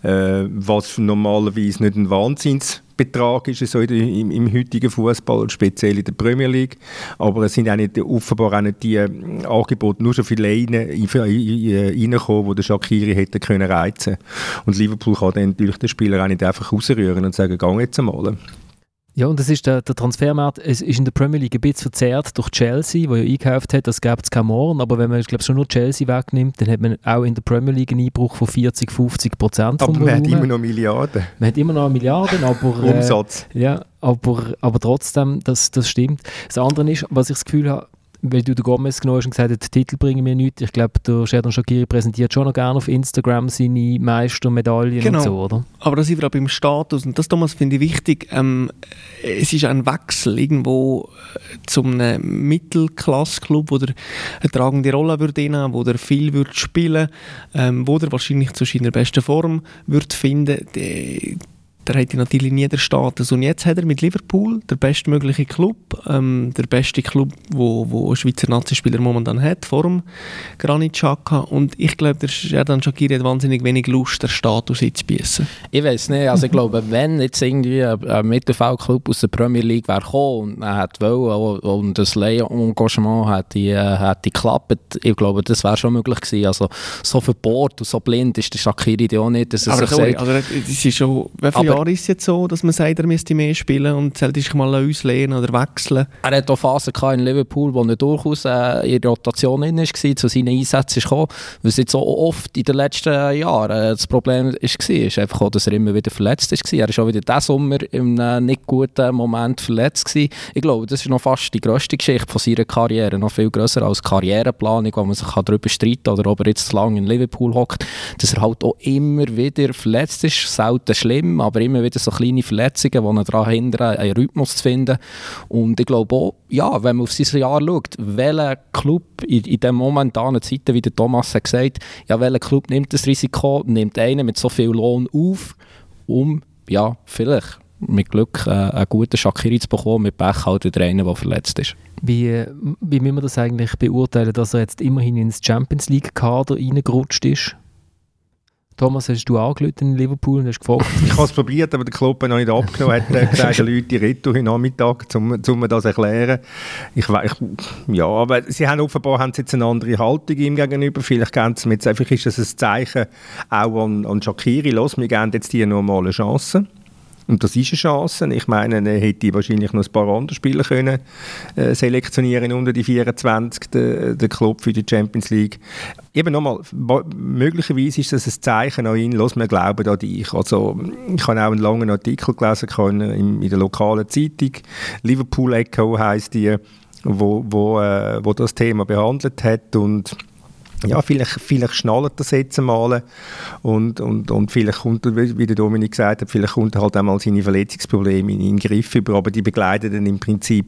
äh, was normalerweise nicht ein Wahnsinnsbetrag ist so im, im, heutigen Fußball, speziell in der Premier League. Aber es sind auch nicht, offenbar auch nicht die äh, Angebote nur so viele Leine reingekommen, die der Shakiri hätte können reizen. Und Liverpool kann dann natürlich den Spieler auch nicht einfach rausrühren und sagen, geh jetzt einmal. Ja, und das ist der, der Transfermarkt es ist in der Premier League ein bisschen verzerrt durch Chelsea, wo ja eingekauft hat, das gäbe es kein Morgen, aber wenn man ich glaube schon nur Chelsea wegnimmt, dann hat man auch in der Premier League einen Einbruch von 40, 50 Prozent Aber man hat immer noch Milliarden. Man hat immer noch Milliarden, aber... Umsatz. Äh, ja, aber, aber trotzdem, das, das stimmt. Das andere ist, was ich das Gefühl habe, weil du den Gomez genommen hast und gesagt hast, Titel bringen mir nichts. Ich glaube, der Sheridan Shakiri präsentiert schon noch gerne auf Instagram seine Meistermedaillen genau. und so, oder? Aber da sind wir auch beim Status und das, Thomas, finde ich wichtig. Ähm, es ist ein Wechsel irgendwo äh, zum Mittelklasse-Club, wo der eine tragende Rolle würde innehaben, wo der viel würde spielen, ähm, wo der wahrscheinlich zu seiner besten Form würde finden. Die, der hatte natürlich nie den Status. Und jetzt hat er mit Liverpool der bestmögliche Club, ähm, der beste Club, wo, wo ein Schweizer Nazispieler momentan hat, vor dem Granit Xhaka. Und ich glaube, der Erdan Shaqiri hat wahnsinnig wenig Lust, den Status einzubießen. Ich weiß nicht. Also ich glaube, wenn jetzt irgendwie ein Mittelfeldclub aus der Premier League wäre gekommen und er hat wollen und das Leih-Engagement hätte, äh, hätte geklappt, ich glaube, das wäre schon möglich gewesen. Also so verbohrt und so blind ist der Shaqiri auch nicht. Dass Aber sorry, also das ist schon... Jahren ist es jetzt so, dass man sagt, er müsste mehr spielen und sollte sich mal auslehnen oder wechseln? Er hat auch Phasen in Liverpool, wo er durchaus äh, in Rotation drin war, zu seinen Einsätzen kam. Was jetzt so oft in den letzten Jahren äh, das Problem war, ist einfach auch, dass er immer wieder verletzt war. Er war auch wieder diesen Sommer in einem nicht guten Moment verletzt. Gewesen. Ich glaube, das ist noch fast die grösste Geschichte von seiner Karriere, noch viel grösser als Karriereplanung, wo man sich darüber streiten kann, oder ob er jetzt zu lange in Liverpool hockt, dass er halt auch immer wieder verletzt ist. Selten schlimm, aber immer wieder so kleine Verletzungen, die ihn daran hindern, einen Rhythmus zu finden. Und ich glaube auch, ja, wenn man auf sein Jahr schaut, welcher Club in, in den momentanen Zeiten, wie der Thomas hat gesagt, ja, welcher Club nimmt das Risiko, nimmt einen mit so viel Lohn auf, um, ja, vielleicht mit Glück äh, einen guten Shakiri zu bekommen, mit Pech halt wieder einen, der verletzt ist. Wie, wie müssen wir das eigentlich beurteilen, dass er jetzt immerhin ins Champions League-Kader reingerutscht ist? Thomas, hast du angerufen in Liverpool und hast gefragt? ich habe es probiert, aber der Club hat noch nicht abgenommen. hat gesagt, Leute Retour heute Nachmittag, um, um mir das zu erklären. Ich, ich, ja, aber sie haben offenbar haben sie jetzt eine andere Haltung ihm gegenüber. Vielleicht, sie jetzt, einfach ist das ein Zeichen auch an, an Shakiri. Los, wir geben jetzt die normale Chance. Und das ist eine Chance. Ich meine, er hätte wahrscheinlich noch ein paar andere Spieler können äh, selektionieren unter die 24, der, der Club für die Champions League. Eben nochmal, möglicherweise ist das ein Zeichen an ihn, los, wir glauben an dich. Also, ich habe auch einen langen Artikel gelesen in, in der lokalen Zeitung. Liverpool Echo heisst die, wo, wo, äh, wo das Thema behandelt hat und ja, vielleicht, vielleicht schnallt das jetzt einmal und, und, und vielleicht kommt, wie der Dominik gesagt hat, vielleicht kommt er halt einmal seine Verletzungsprobleme in den Griff über, aber die begleiten dann im Prinzip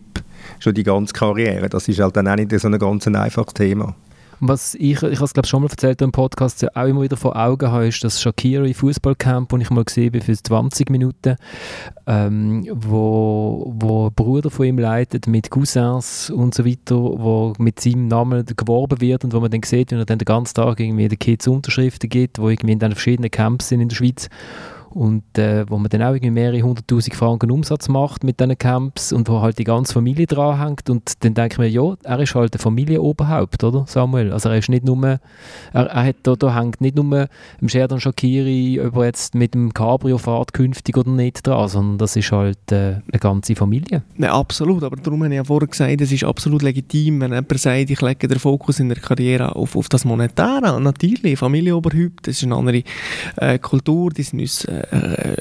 schon die ganze Karriere. Das ist halt dann auch nicht so ein ganz einfaches Thema. Was ich, ich habe es schon mal erzählt im Podcast, ja auch immer wieder vor Augen habe, ist das Shakiri Fußballcamp, das ich mal gesehen habe für 20 Minuten, ähm, wo, wo ein Bruder von ihm leitet mit Cousins und so weiter, wo mit seinem Namen geworben wird und wo man dann sieht, wie er dann den ganzen Tag irgendwie den Kids Unterschriften gibt, wo irgendwie in den verschiedenen Camps sind in der Schweiz und äh, wo man dann auch irgendwie mehrere hunderttausend Franken Umsatz macht mit diesen Camps und wo halt die ganze Familie dranhängt und dann denke ich mir, ja, er ist halt ein Familienoberhaupt, oder Samuel? Also er ist nicht nur, er, er hat da, da hängt nicht nur im Sheridan Shakiri, ob er jetzt mit dem Cabrio fährt künftig oder nicht dran, sondern das ist halt äh, eine ganze Familie. Ja, absolut, aber darum habe ich ja vorher gesagt, es ist absolut legitim, wenn jemand sagt, ich lege den Fokus in der Karriere auf, auf das Monetäre. Natürlich, Familienoberhaupt, das ist eine andere äh, Kultur, die sind uns äh, äh,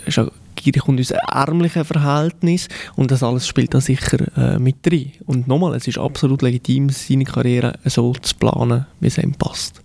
Gier kommt aus ärmlichen Verhältnis und das alles spielt da sicher äh, mit rein. Und nochmal, es ist absolut legitim, seine Karriere so zu planen, wie es ihm passt.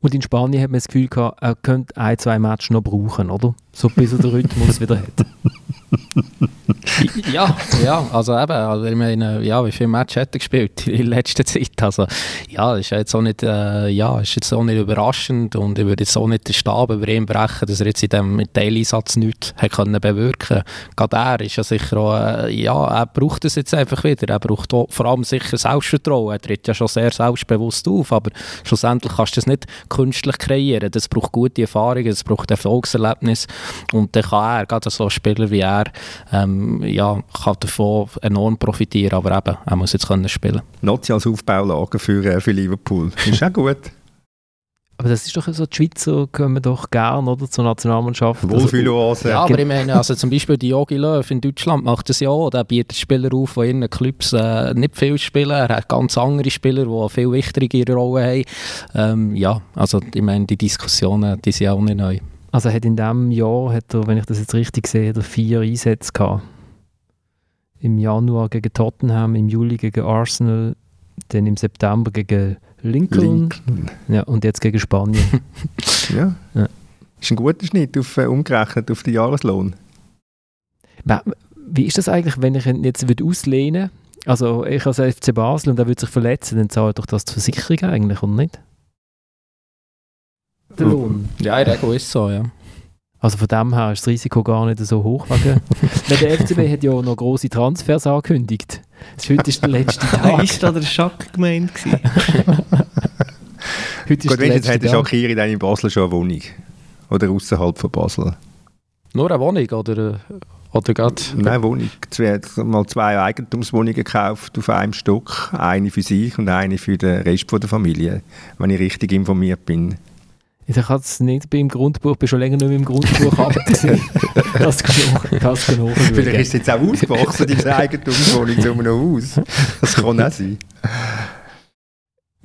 Und in Spanien hat man das Gefühl gehabt, er könnte ein, zwei Matches noch brauchen, oder? So bis er den Rhythmus wieder hat. ja, ja, also eben, also ich meine, ja, wie viele Matches hat er gespielt in letzter Zeit? Also, ja, ist jetzt auch nicht, äh, ja, ist jetzt auch nicht überraschend und ich würde jetzt auch nicht den Stab über ihn brechen, dass er jetzt in diesem Teileinsatz nichts hat können bewirken. Gerade er ist ja sicher auch, äh, ja, er braucht es jetzt einfach wieder, er braucht auch, vor allem sicher Selbstvertrauen, er tritt ja schon sehr selbstbewusst auf, aber schlussendlich kannst du das nicht künstlich kreieren, das braucht gute Erfahrungen, das braucht Erfolgserlebnis und dann kann er, gerade so Spieler wie er, ähm, ja, kann davon enorm profitieren, aber eben, er muss jetzt können spielen. Nazi als Aufbaulager für, äh, für Liverpool, ist auch gut. Aber das ist doch so, die Schweizer kommen doch gerne oder, zur Nationalmannschaft. Wohlfühloase. Ja, aber ich meine, also zum Beispiel die Jogi Löw in Deutschland macht das ja auch. Der bietet Spieler auf, die in ihren Clubs äh, nicht viel spielen. Er hat ganz andere Spieler, die eine viel wichtigere Rolle haben. Ähm, ja, also ich meine, die Diskussionen, die sind auch nicht neu. Also hat in diesem Jahr, hat er, wenn ich das jetzt richtig sehe, er vier Einsätze gehabt. Im Januar gegen Tottenham, im Juli gegen Arsenal, dann im September gegen Lincoln, Lincoln. Ja, und jetzt gegen Spanien. ja. Ja. Ist ein guter Schnitt auf, äh, umgerechnet auf den Jahreslohn. Wie ist das eigentlich, wenn ich ihn jetzt würde auslehnen Also ich als FC Basel und er würde sich verletzen, dann zahlt doch das die Versicherung eigentlich, oder nicht? Der Lohn. Ja, in der Regel ist so, ja. Also von dem her ist das Risiko gar nicht so hoch. Wegen, der FCB hat ja noch grosse Transfers angekündigt. Das heute ist der letzte Tag. ist da der Schack gemeint gewesen? Heute ist Gut, der wenn jetzt letzte hat der Tag. Shakiri dann in Basel schon eine Wohnung. Oder außerhalb von Basel. Nur eine Wohnung oder, oder gerade... Nein, Wohnung. Zwei, mal zwei Eigentumswohnungen gekauft auf einem Stock. Eine für sich und eine für den Rest von der Familie. Wenn ich richtig informiert bin. Ich habe es nicht beim Grundbuch, bin schon länger nicht mehr im Grundbuch abgesehen. Das kann Vielleicht ist es jetzt auch ausgewachsen, diese Eigentumswohnung zu einem Haus. Das kann auch sein.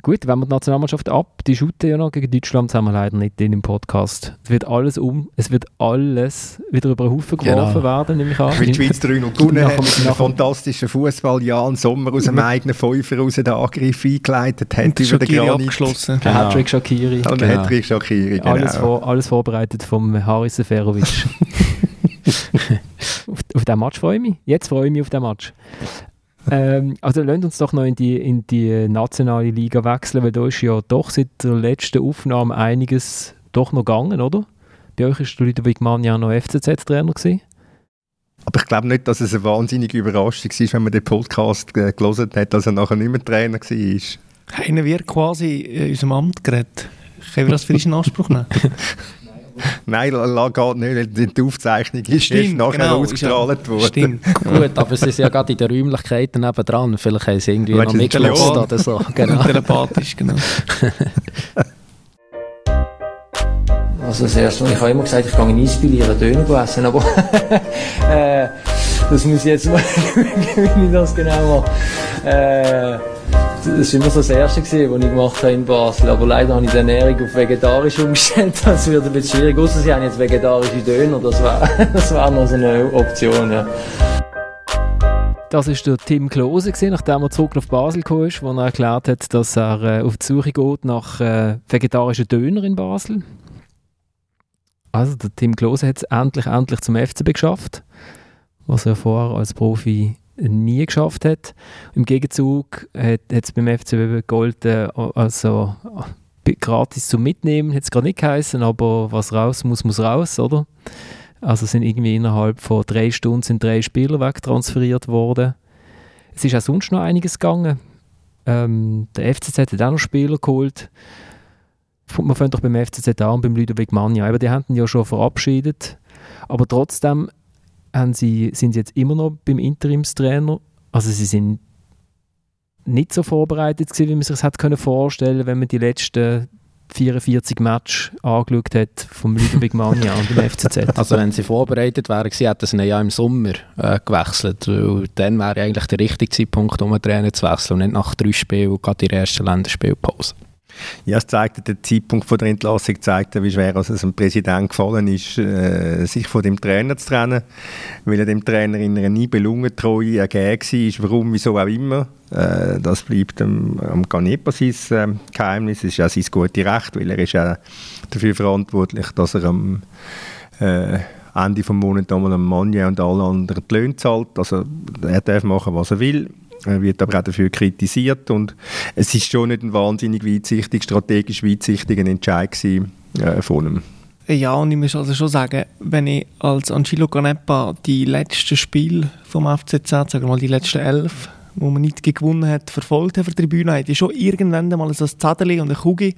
Gut, wenn wir die Nationalmannschaft ab, die shooten ja noch gegen Deutschland, das haben wir leider nicht drin im Podcast. Es wird alles um, es wird alles wieder über den Haufen geworfen Genau. werden, nehme ich an. Weil die Schweiz 3 noch gewonnen Nach hat, dem- mit einem dem- fantastischen Fußball Jan Sommer aus dem eigenen Fünfer raus den Angriff eingeleitet hat über den Granit. abgeschlossen. Der Hattrick Shakiri. Genau. genau. Hattrick Shakiri, genau. Alles, vor, alles vorbereitet vom Haris Seferovic. auf, auf den Match freue ich mich. Jetzt freue ich mich auf den Match. Ähm, also lasst uns doch noch in die, in die nationale Liga wechseln, weil da ist ja doch seit der letzten Aufnahme einiges doch noch gegangen, oder? Bei euch ist der Ludovic Mann ja noch FCZ-Trainer gewesen. Aber ich glaube nicht, dass es eine wahnsinnige Überraschung war, wenn man den Podcast äh, gelesen hat, dass er nachher nicht mehr Trainer war. Einer wird quasi in unserem Amt geredet. Können wir das für in Anspruch nehmen? Nein, la, geht nicht, weil die Aufzeichnung ist Stimmt, nachher genau, ausgestrahlt ist ja- worden. Stimmt. Gut, aber sie sind ja gerade in den Räumlichkeiten nebendran. Vielleicht haben sie irgendwie noch ist mitgelassen oder so. Genau. Telepathisch, genau. Also das erste, ich habe immer gesagt, ich gehe in Eisbühlen Döner essen, aber äh, das muss ich jetzt mal, wie ich das genau mache. Äh, das war immer so das Erste, was ich gemacht habe in Basel. Aber leider habe ich die Ernährung auf vegetarisch umgestellt. Das wird ein bisschen schwierig. Ausser sie haben jetzt vegetarische Döner, das wäre das wär noch so eine Option. Ja. Das ist der Tim Klose, nachdem er zurück nach Basel gekommen ist, wo er erklärt hat, dass er äh, auf die Suche geht nach äh, vegetarischen Döner in Basel. Also der Tim Klose hat es endlich, endlich zum FCB geschafft, was er vorher als Profi nie geschafft hat. Im Gegenzug hat es beim FCB also äh, gratis zum Mitnehmen, hat es gerade nicht geheißen, aber was raus muss, muss raus, oder? Also sind irgendwie innerhalb von drei Stunden sind drei Spieler wegtransferiert worden. Es ist auch sonst noch einiges gegangen. Ähm, der FCZ hat auch noch Spieler geholt. Man fängt doch beim FCZ an und beim Ludovic Manja. Aber die haben ihn ja schon verabschiedet. Aber trotzdem haben sie, sind sie jetzt immer noch beim Interimstrainer. Also sie sind nicht so vorbereitet gewesen, wie man sich das hätte können vorstellen wenn man die letzten 44 Matches angeschaut hat vom Ludovic Manja und dem FCZ. Also wenn sie vorbereitet wären, hätten sie ihn ja im Sommer äh, gewechselt. Weil dann wäre eigentlich der richtige Zeitpunkt, um einen Trainer zu wechseln und nicht nach drei Spielen, gerade in der ersten Länderspielpause. Ja, es zeigt, der Zeitpunkt der Entlassung zeigt, wie schwer es einem Präsident gefallen ist, äh, sich von dem Trainer zu trennen, weil er dem Trainer in einer nie Belungentreue ergeben war, warum, wieso auch immer. Äh, das bleibt am, am Canepa sein äh, Geheimnis, es ist auch sein gutes Recht, weil er ist auch dafür verantwortlich, dass er am äh, Ende des Monats einmal am Manje und alle anderen die Löhne zahlt. Also er darf machen, was er will. Er wird aber auch dafür kritisiert und es ist schon nicht ein wahnsinnig weitsichtig, strategisch weitsichtiger Entscheid gewesen, äh, von ihm. Ja, und ich muss also schon sagen, wenn ich als Angelo Canepa die letzten Spiele vom FCZ, sagen wir mal die letzten elf, wo man nicht gewonnen hat, verfolgt auf der Tribüne, hat ich schon irgendwann mal so ein Zettel und eine Kugel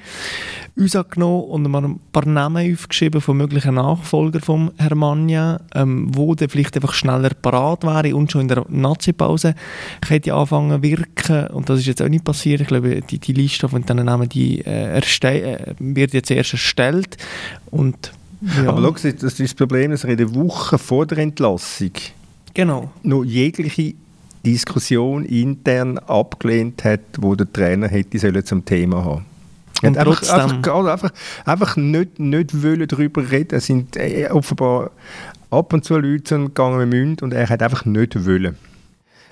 rausgenommen und mal ein paar Namen aufgeschrieben von möglichen Nachfolgern von Hermania, ähm, wo der vielleicht einfach schneller parat wäre und schon in der Nazi-Pause hätte anfangen wirken und das ist jetzt auch nicht passiert. Ich glaube, die, die Liste von diesen Namen die, äh, äh, wird jetzt erst erstellt und ja. Aber schau, das ist das Problem, dass er in der Woche vor der Entlassung genau. noch jegliche Diskussion intern abgelehnt hat, wo der Trainer hätte sollen zum Thema haben. Und einfach, einfach, einfach, einfach nicht, nicht wollen darüber reden. Es sind äh, offenbar ab und zu Leute gegangen mit Münd und er hat einfach nicht wollen.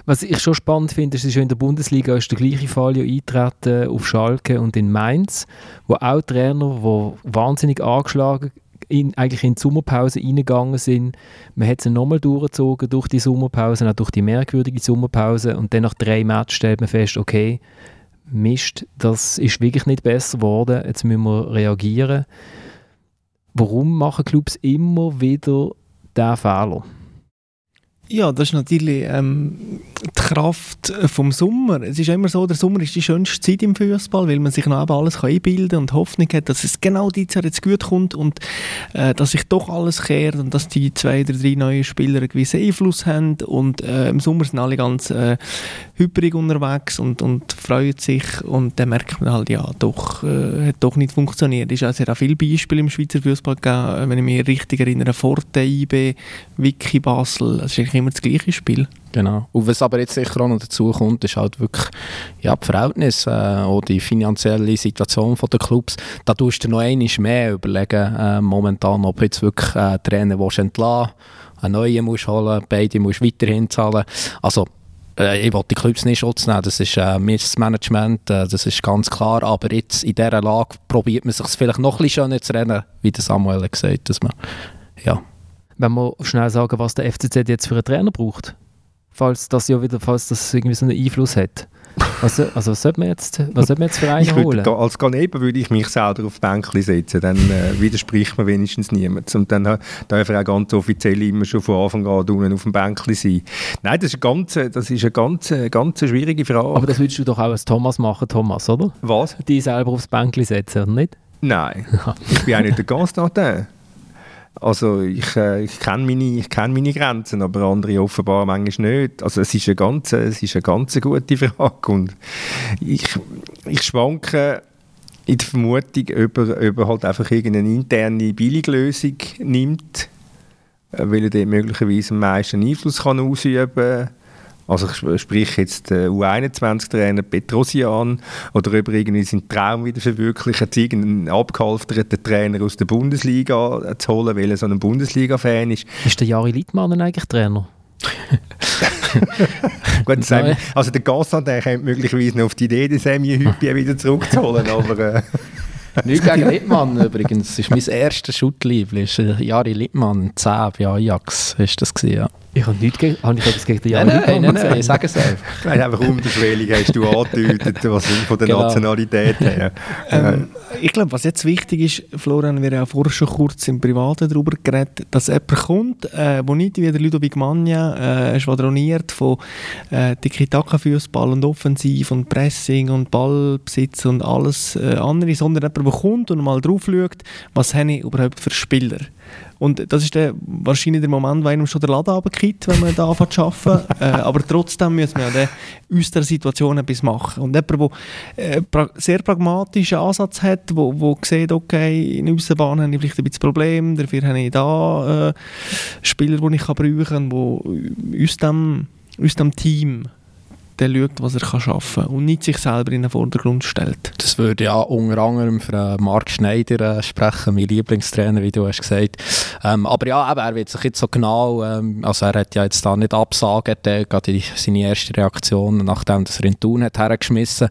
Was ich schon spannend finde, ist, dass in der Bundesliga ist der gleiche Fall ja eintreten auf Schalke und in Mainz, wo auch Trainer, die wahnsinnig angeschlagen in, eigentlich in die Sommerpause reingegangen sind. Man hat sie nochmal durchgezogen durch die Sommerpause, auch durch die merkwürdige Sommerpause und dann nach drei Matches stellt man fest, okay, Mist, das ist wirklich nicht besser geworden, jetzt müssen wir reagieren. Warum machen Clubs immer wieder diesen Fehler? Ja, das ist natürlich ähm, die Kraft vom Sommer. Es ist immer so, der Sommer ist die schönste Zeit im Fußball, weil man sich noch alles einbilden kann und Hoffnung hat, dass es genau die Zeit jetzt gut kommt und äh, dass sich doch alles kehrt und dass die zwei oder drei neuen Spieler einen gewissen Einfluss haben und äh, im Sommer sind alle ganz äh, hyperig unterwegs und, und freuen sich und dann merkt man halt, ja, doch, äh, hat doch nicht funktioniert. Es ist auch viele Beispiele im Schweizer Fußball gegeben, wenn ich mich richtig erinnere, Forte, IB, Wiki Basel, das ist eigentlich immer das gleiche Spiel. Genau. Und was aber jetzt sicher auch noch dazu kommt, ist halt wirklich ja, die Verhältnisse äh, oder die finanzielle Situation der Clubs. Da tust du noch einmal mehr überlegen, äh, momentan, ob jetzt wirklich äh, Trainer entlassen einen neuen musst holen, beide musst weiterhin zahlen. Also, äh, ich will die Clubs nicht Schutz nehmen, das ist äh, Missmanagement, äh, das ist ganz klar, aber jetzt in dieser Lage probiert man sich vielleicht noch ein bisschen schöner zu rennen, wie der Samuel gesagt hat, dass man, ja, wenn wir schnell sagen, was der FCZ jetzt für einen Trainer braucht, falls das ja wieder, falls das irgendwie so einen Einfluss hat. Was, also was sollte man jetzt, was sollte man jetzt für einen holen? Würde, als Ganeber würde ich mich selber auf Bänkchen setzen, dann äh, widerspricht man wenigstens niemand. Und dann äh, darf er auch ganz offiziell immer schon von Anfang an unten auf dem Bänkchen sein. Nein, das ist eine ganz, das ist eine ganz, ganz schwierige Frage. Aber das würdest du doch auch als Thomas machen, Thomas, oder? Was? Die selber aufs Bänkchen setzen, oder nicht? Nein, ich bin auch nicht der Constantin. Also ich, äh, ich kenne meine, kenn meine Grenzen, aber andere offenbar manchmal nicht. Also es ist eine ganz, es ist eine ganz gute Frage und ich, ich schwanke in der Vermutung, ob er, ob er halt einfach irgendeine interne Billiglösung nimmt, äh, weil er dort möglicherweise am meisten Einfluss kann ausüben kann also ich sprich jetzt den U21-Trainer Petrosian oder über irgendwie seinen Traum wieder verwirklichen, einen abgehalfterten Trainer aus der Bundesliga zu holen, weil er so ein Bundesliga-Fan ist. Ist der Jari Littmann eigentlich Trainer? Gut, Sammy, also der Gassan, der kommt möglicherweise noch auf die Idee, den Sammy Hüppi wieder zurückzuholen, aber... Äh, Nicht gegen Littmann übrigens, das ist mein erster Schuttliebling, Jari Littmann, 10 bei Ajax, ist das gesehen, ja. Ich habe nichts gegen, habe ich etwas gegen den Jan Nein, nein, nein, nein, ich sage es einfach. Nein, einfach unterschwellig hast du angedeutet, was von der genau. Nationalität her. Ähm, ich glaube, was jetzt wichtig ist, Florian, wir haben vorher schon kurz im Privaten darüber geredet, dass jemand kommt, äh, wo nicht wie der Ludovic Magna äh, schwadroniert von äh, Tiki-Taka-Fußball und Offensiv und Pressing und Ballbesitz und alles äh, andere, sondern jemand, der kommt und mal drauf schaut, was habe ich überhaupt für Spieler. Und das ist der, wahrscheinlich der Moment, wo einem schon der Laden runtergeht, wenn man da anfängt zu arbeiten. äh, aber trotzdem müssen wir ja aus der Situation etwas machen. Und jemand, der äh, pra sehr pragmatischen Ansatz hat, wo, wo sieht, okay, in unserer Bahn habe ich vielleicht ein bisschen Problem, dafür habe ich da äh, Spieler, die ich kann brauchen kann, die aus dem, aus dem Team der schaut, was er kann schaffen kann und nicht sich selber in den Vordergrund stellt. Das würde ja unter anderem für Marc Schneider äh, sprechen, mein Lieblingstrainer, wie du hast gesagt. Ähm, aber ja, eben, er wird sich jetzt so genau, ähm, also er hat ja jetzt da nicht absagen, der gerade seine erste Reaktion, nachdem das er in Thun hat hergeschmissen.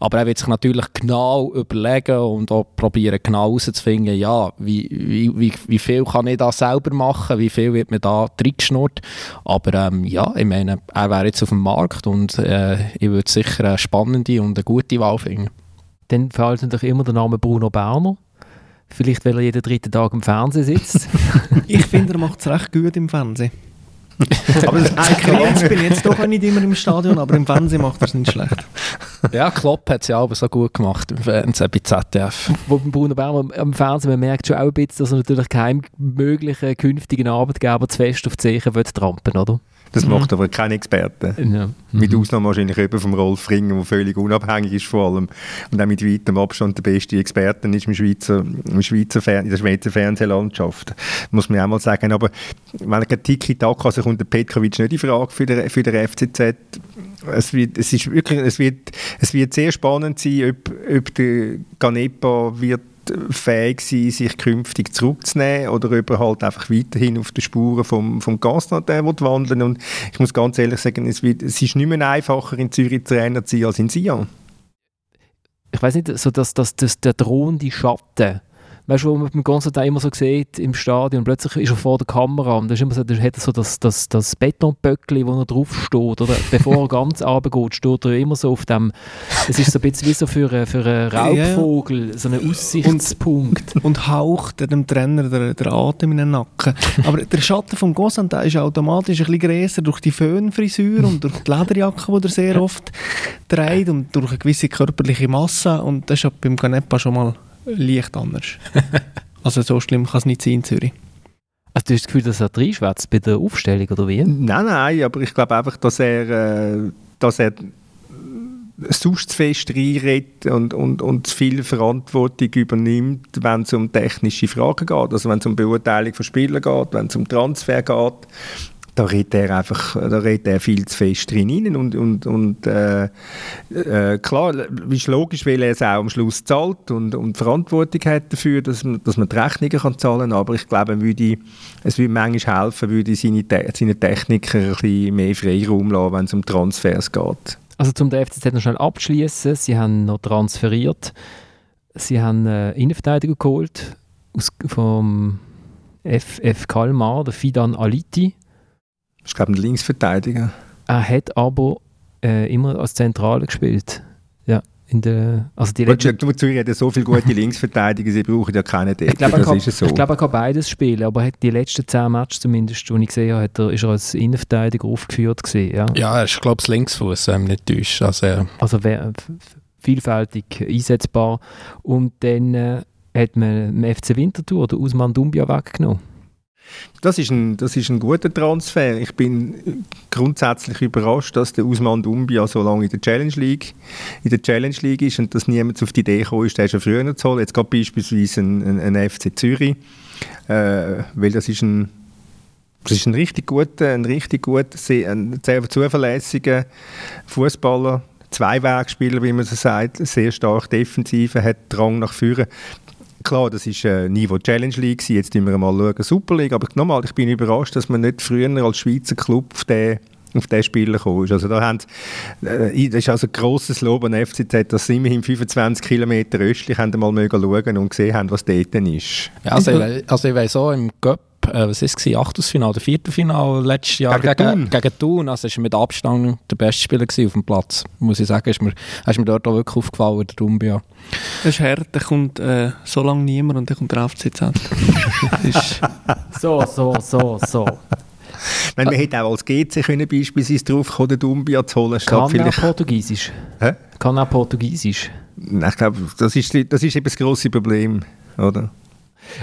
Aber er wird sich natürlich genau überlegen und auch probieren genau herauszufinden, ja, wie, wie, wie, viel kann ich da selber machen, wie viel wird mir da reingeschnurrt. Aber ähm, ja, ich meine, er wäre jetzt auf dem Markt und äh, ich würde sicher eine spannende und eine gute Wahl finden. Dann fällt natürlich immer der Name Bruno Berner. Vielleicht, weil er jeden dritten Tag im Fernsehen sitzt. ich finde, er macht es recht gut im Fernsehen. aber das bin jetzt doch nicht immer im Stadion, aber im Fernsehen macht er es nicht schlecht. Ja, Klopp hat es ja auch so gut gemacht im Fernsehen bei ZDF. Wo Bruno Berner am Fernsehen, man merkt schon auch ein bisschen, dass er natürlich keinem möglichen künftigen Arbeitgeber zu fest auf die Zechen trampen oder? Das mhm. macht aber kein Experte. Ja. Mhm. Mit Ausnahme wahrscheinlich eben vom Rolf Ringer, der völlig unabhängig ist vor allem und auch mit weitem Abstand der beste Experte ist im Schweizer, im Schweizer Fer in der Schweizer Fernsehlandschaft. Muss man auch mal sagen. Aber wenn er Tiki-Taka, also kommt der Petkovic nicht in Frage für den, für den FCZ. Es wird, es, ist wirklich, es, wird, es wird sehr spannend sein, ob, ob der Ganepa wird fähig sein, sich künftig zurückzunehmen oder ob er halt einfach weiterhin auf den Spuren vom, vom Gasnader wandeln Und ich muss ganz ehrlich sagen, es, wird, es ist nicht mehr einfacher, in Zürich Trainer zu sein als in Sion. Ich weiß nicht, so dass, dass, dass der drohende Schatten weißt du, wo man beim Konstantin immer so sieht im Stadion, plötzlich ist er vor der Kamera und da ist immer so, hat er so das, das, das Betonböckli, wo er drauf steht, oder bevor er ganz runtergeht, steht er immer so auf dem, es ist so ein bisschen wie so für, für einen Raubvogel, ja. so ein Aussichtspunkt. Und, und haucht dem Trainer der, der Atem in den Nacken. Aber der Schatten vom Konstantin ist automatisch ein bisschen größer durch die Föhnfrisur und durch die Lederjacke, die er sehr oft trägt und durch eine gewisse körperliche Masse und das ist beim Canepa schon mal leicht anders. also so schlimm kann es nicht sein in Zürich. Also du hast das Gefühl, dass er reinschwätzt bei der Aufstellung, oder wie? Nein, nein, aber ich glaube einfach, dass er, äh, dass er sonst zu fest reinredet und, und, und zu viel Verantwortung übernimmt, wenn es um technische Fragen geht, also wenn es um Beurteilung von Spielern geht, wenn es um Transfer geht da redet er einfach, da redet er viel zu fest drin und, und, und äh, äh, klar, ist logisch, weil er es auch am Schluss zahlt und, und Verantwortung hat dafür, dass man, dass man die Rechnungen kann zahlen kann, aber ich glaube, würde, es würde manchmal helfen, würde seine, seine Techniker ein bisschen mehr Freiraum lassen, wenn es um Transfers geht. Also zum der FCZ noch schnell abschließen, sie haben noch transferiert, sie haben äh, Innenverteidiger geholt aus, vom FF Kalmar, der Fidan Aliti, ich glaube, ein Linksverteidiger. Er hat aber äh, immer als Zentrale gespielt. Ja, in der, also die du, Zürich hat ja so viele gute Linksverteidiger, sie brauchen ja keine Decke. Ich glaube, er, kann, so. glaub, er kann beides spielen, aber hat die letzten zehn Matches zumindest, die ich gesehen habe, hat er, ist er als Innenverteidiger aufgeführt gewesen, ja. ja, er ist, glaube ich, Linksfuß, ähm, nicht täuscht. Also, ja. also vielfältig einsetzbar. Und dann äh, hat man im FC Winterthur oder Usman Dumbia weggenommen. Das ist, ein, das ist ein guter Transfer. Ich bin grundsätzlich überrascht, dass der Usman Dumbia so lange in der Challenge League, in der Challenge League ist und dass niemand auf die Idee gekommen ist, den schon früher zu holen. Jetzt gerade beispielsweise ein FC Zürich, äh, weil das ist ein das ist ein richtig guter, ein richtig guter, ein sehr zuverlässiger Fußballer, Zweiwegspieler, wie man so sagt, sehr stark defensiv, hat Drang nach vorne klar, das ist äh, Niveau Challenge League, jetzt wir mal schauen, Super League, aber nochmal, ich bin überrascht, dass man nicht früher als Schweizer Club auf den auf den Spieler gekommen ist. Also da haben, äh, das ist also ein grosses Lob an FCZ, dass sie immerhin 25 Kilometer östlich haben mal schauen und gesehen haben, was dort ist. Ja, also, ich, also ich weiss auch, im Cup äh, was ist es, Achtelfinale oder Viertelfinale letztes Jahr gegen, gegen, Thun. Gegen Thun. Also ist mit Abstand der beste Spieler auf dem Platz. Muss ich sagen, ist mir, ist mir dort auch wirklich aufgefallen, der Dumbia. Das ist hart, da kommt äh, so lange niemand und dann kommt der FCZ. so, so, so, so. Wenn man hätte auch als GC können beispielsweise drauf kommen, den Dumbia zu holen. Kann vielleicht... auch Portugiesisch. Hä? Kann auch Portugiesisch. Ich glaube, das ist, das ist eben das grosse Problem, oder?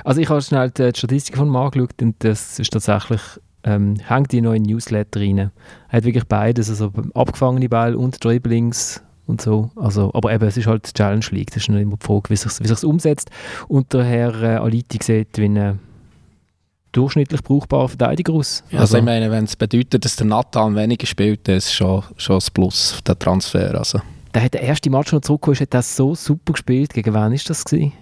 Also ich habe schnell die Statistik von ihm angeschaut und das ist tatsächlich, ähm, hängt die in Newsletter rein. Er hat wirklich beides, also abgefangene Ball und Dribblings und so. Also, aber eben, es ist halt Challenge League, das ist nicht immer die Frage, wie sich es umsetzt. Und der Herr äh, Aliti sieht, wie eine durchschnittlich brauchbarer Verteidiger aus. Also, also ich meine, wenn es bedeutet, dass der Nathan weniger spielt, dann ist schon, schon ein Plus, der Transfer. Also. Der hat der erste Match noch zurückgekommen, hat das so super gespielt. Gegen wen ist das gewesen?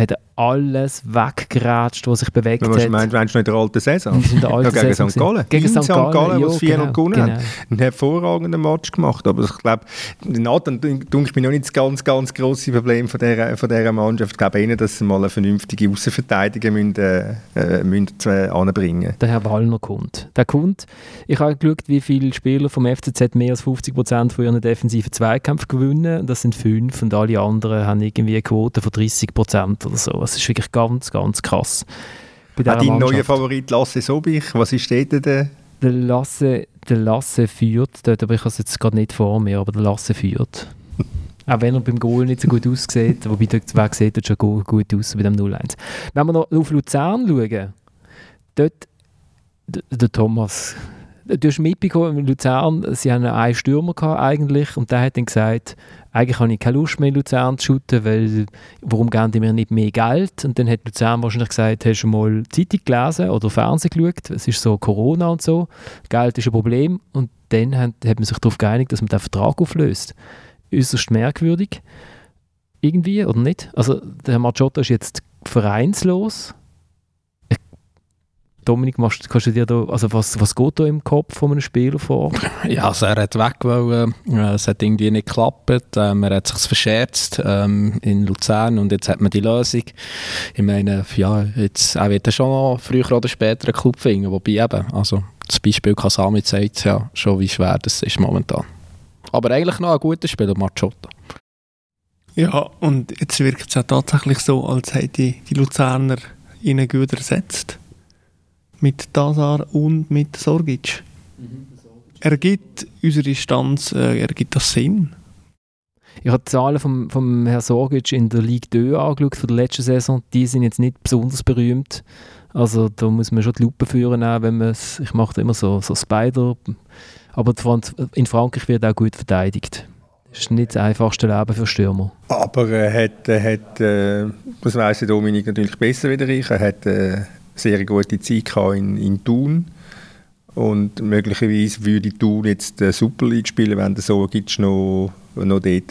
Hat alles weggeratscht, was sich bewegt hat. Was meinst, meinst du noch in der alten Saison? Der alten ja, gegen St. Gallen. Gegen St. Gallen, Gallen was 4 genau, gewonnen genau. hat. Einen hervorragenden Match gemacht. Aber ich glaube, Nathan, denke ich, bin noch nicht das ganz, ganz grosse Problem von dieser, von dieser Mannschaft. Ich glaube eher, dass sie mal eine vernünftige Außenverteidiger müssen, äh, äh müssen anbringen Der Herr Wallner kommt. Der kommt. Ich habe geschaut, wie viele Spieler vom FCZ mehr als 50 Prozent von ihren defensiven Zweikämpfen gewinnen. Das sind fünf und alle anderen haben irgendwie eine Quote von 30 Prozent oder so. Es ist wirklich ganz, ganz krass. Bei dein neuer Favorit Lasse Sobich, was ist dort der? Der Lasse, der Lasse führt dort, aber ich habe es jetzt gerade nicht vor mir, aber der Lasse führt. Auch wenn er beim Goal nicht so gut aussieht, wobei der Weg sieht er schon gut aus bei dem 0-1. Wenn wir noch auf Luzern schauen, dort der Thomas, du hast mitbekommen, in Luzern, sie haben einen Stürmer gehabt eigentlich und der hat dann gesagt, eigentlich habe ich keine Lust mehr in Luzern zu shooten, weil warum geben die mir nicht mehr Geld? Und dann hat Luzern wahrscheinlich gesagt, hast du mal Zeitung gelesen oder Fernsehen geschaut? Es ist so Corona und so. Geld ist ein Problem. Und dann hat, hat man sich darauf geeinigt, dass man den Vertrag auflöst. Äußerst merkwürdig. Irgendwie, oder nicht? Also der Herr Machotta ist jetzt vereinslos Dominik, machst, kannst du dir da, also was, was geht da im Kopf von einem Spieler vor? Ja, also er hat weg wollen, äh, es hat irgendwie nicht geklappt, ähm, er hat sich verscherzt ähm, in Luzern und jetzt hat man die Lösung. Ich meine, ja, jetzt, er wird schon noch früher oder später einen Club finden, wobei eben, also das Beispiel Kasami zeigt ja schon, wie schwer das ist momentan. Aber eigentlich noch ein guter Spieler, Machotta. Ja, und jetzt wirkt es ja tatsächlich so, als hätte die, die Luzerner ihn gut ersetzt mit Tazar und mit Sorgic. Ergibt unsere Instanz, äh, ergibt das Sinn? Ich habe die Zahlen vom, vom Herrn Sorgic in der Ligue 2 angeschaut von der letzten Saison. Die sind jetzt nicht besonders berühmt. Also da muss man schon die Lupe führen, wenn man ich mache da immer so, so Spider. Aber in Frankreich wird auch gut verteidigt. Das ist nicht das einfachste Leben für Stürmer. Aber er hat, er hat äh, das weiss Dominik natürlich besser wieder ich, er hat äh, sehr gute Zeit in, in Thun. Und möglicherweise würde Thun jetzt die Super League spielen, wenn der Sorgic noch, noch dort äh,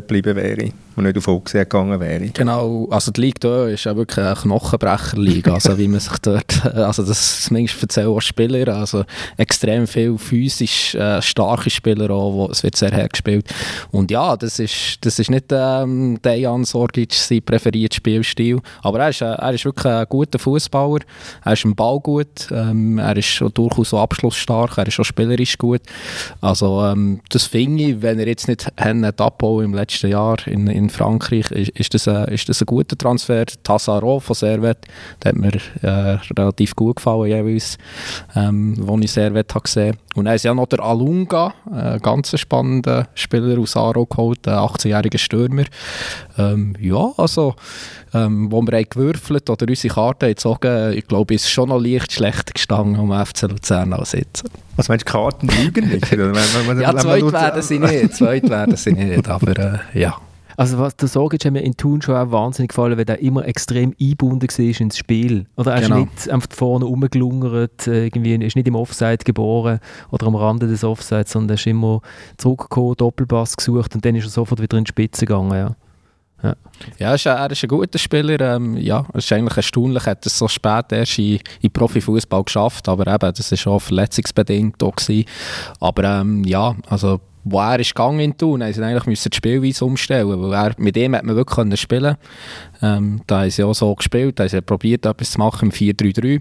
geblieben wäre und nicht auf Ochse gegangen wäre. Genau, also die Liga hier ist ja wirklich eine Knochenbrecherliga, also wie man sich dort, also das zumindest erzählen auch Spieler, also extrem viel physisch äh, starke Spieler auch, wo, es wird sehr hergespielt und ja, das ist, das ist nicht ähm, Dejan Sorgic sein präferierter Spielstil, aber er ist, äh, er ist wirklich ein guter Fußballer, er ist im Ball gut, ähm, er ist durchaus so abschlussstark, er ist schon spielerisch gut, also ähm, das finde ich, wenn er jetzt nicht hat abbauen im letzten Jahr in, in Frankreich ist, ist, das, ein, ist das ein guter Transfer. Tassaro von Servet, der hat mir äh, relativ gut gefallen jeweils, ähm, wo ich Servet habe gesehen. Und dann ist ja noch der Alunga, ein ganz spannender Spieler aus Aro geholt, ein 18-jähriger Stürmer. Ähm, ja, also ähm, wo wir gewürfelt oder unsere Karte gezogen, ich glaube, ist schon noch leicht schlechter gestanden um FC Luzern als jetzt. Was meinst du, Karten lügen nicht? ja, zweit werden sie nicht, zweit werden sie nicht, aber äh, ja. Also was der Sorgic hat mir in Thun schon auch wahnsinnig gefallen, weil er immer extrem eingebunden war ins Spiel. Oder er genau. ist nicht einfach vorne rumgelungert, irgendwie, ist nicht im Offside geboren oder am Rande des Offsides, sondern er ist immer zurückgekommen, Doppelpass gesucht und dann ist er sofort wieder in die Spitze gegangen. Ja. Ja, ja ist, er ist ein guter Spieler. Ähm, ja, es ist eigentlich erstaunlich, er hat es so spät erst in, in Profifußball geschafft, aber eben, das war auch verletzungsbedingt gewesen. Aber ähm, ja, also wo er ist gegangen in Thun, haben sie eigentlich müssen die Spielweise umstellen, weil er, mit ihm hat man wirklich können spielen. Ähm, Da haben sie auch so gespielt, da haben sie probiert, etwas zu machen im 4-3-3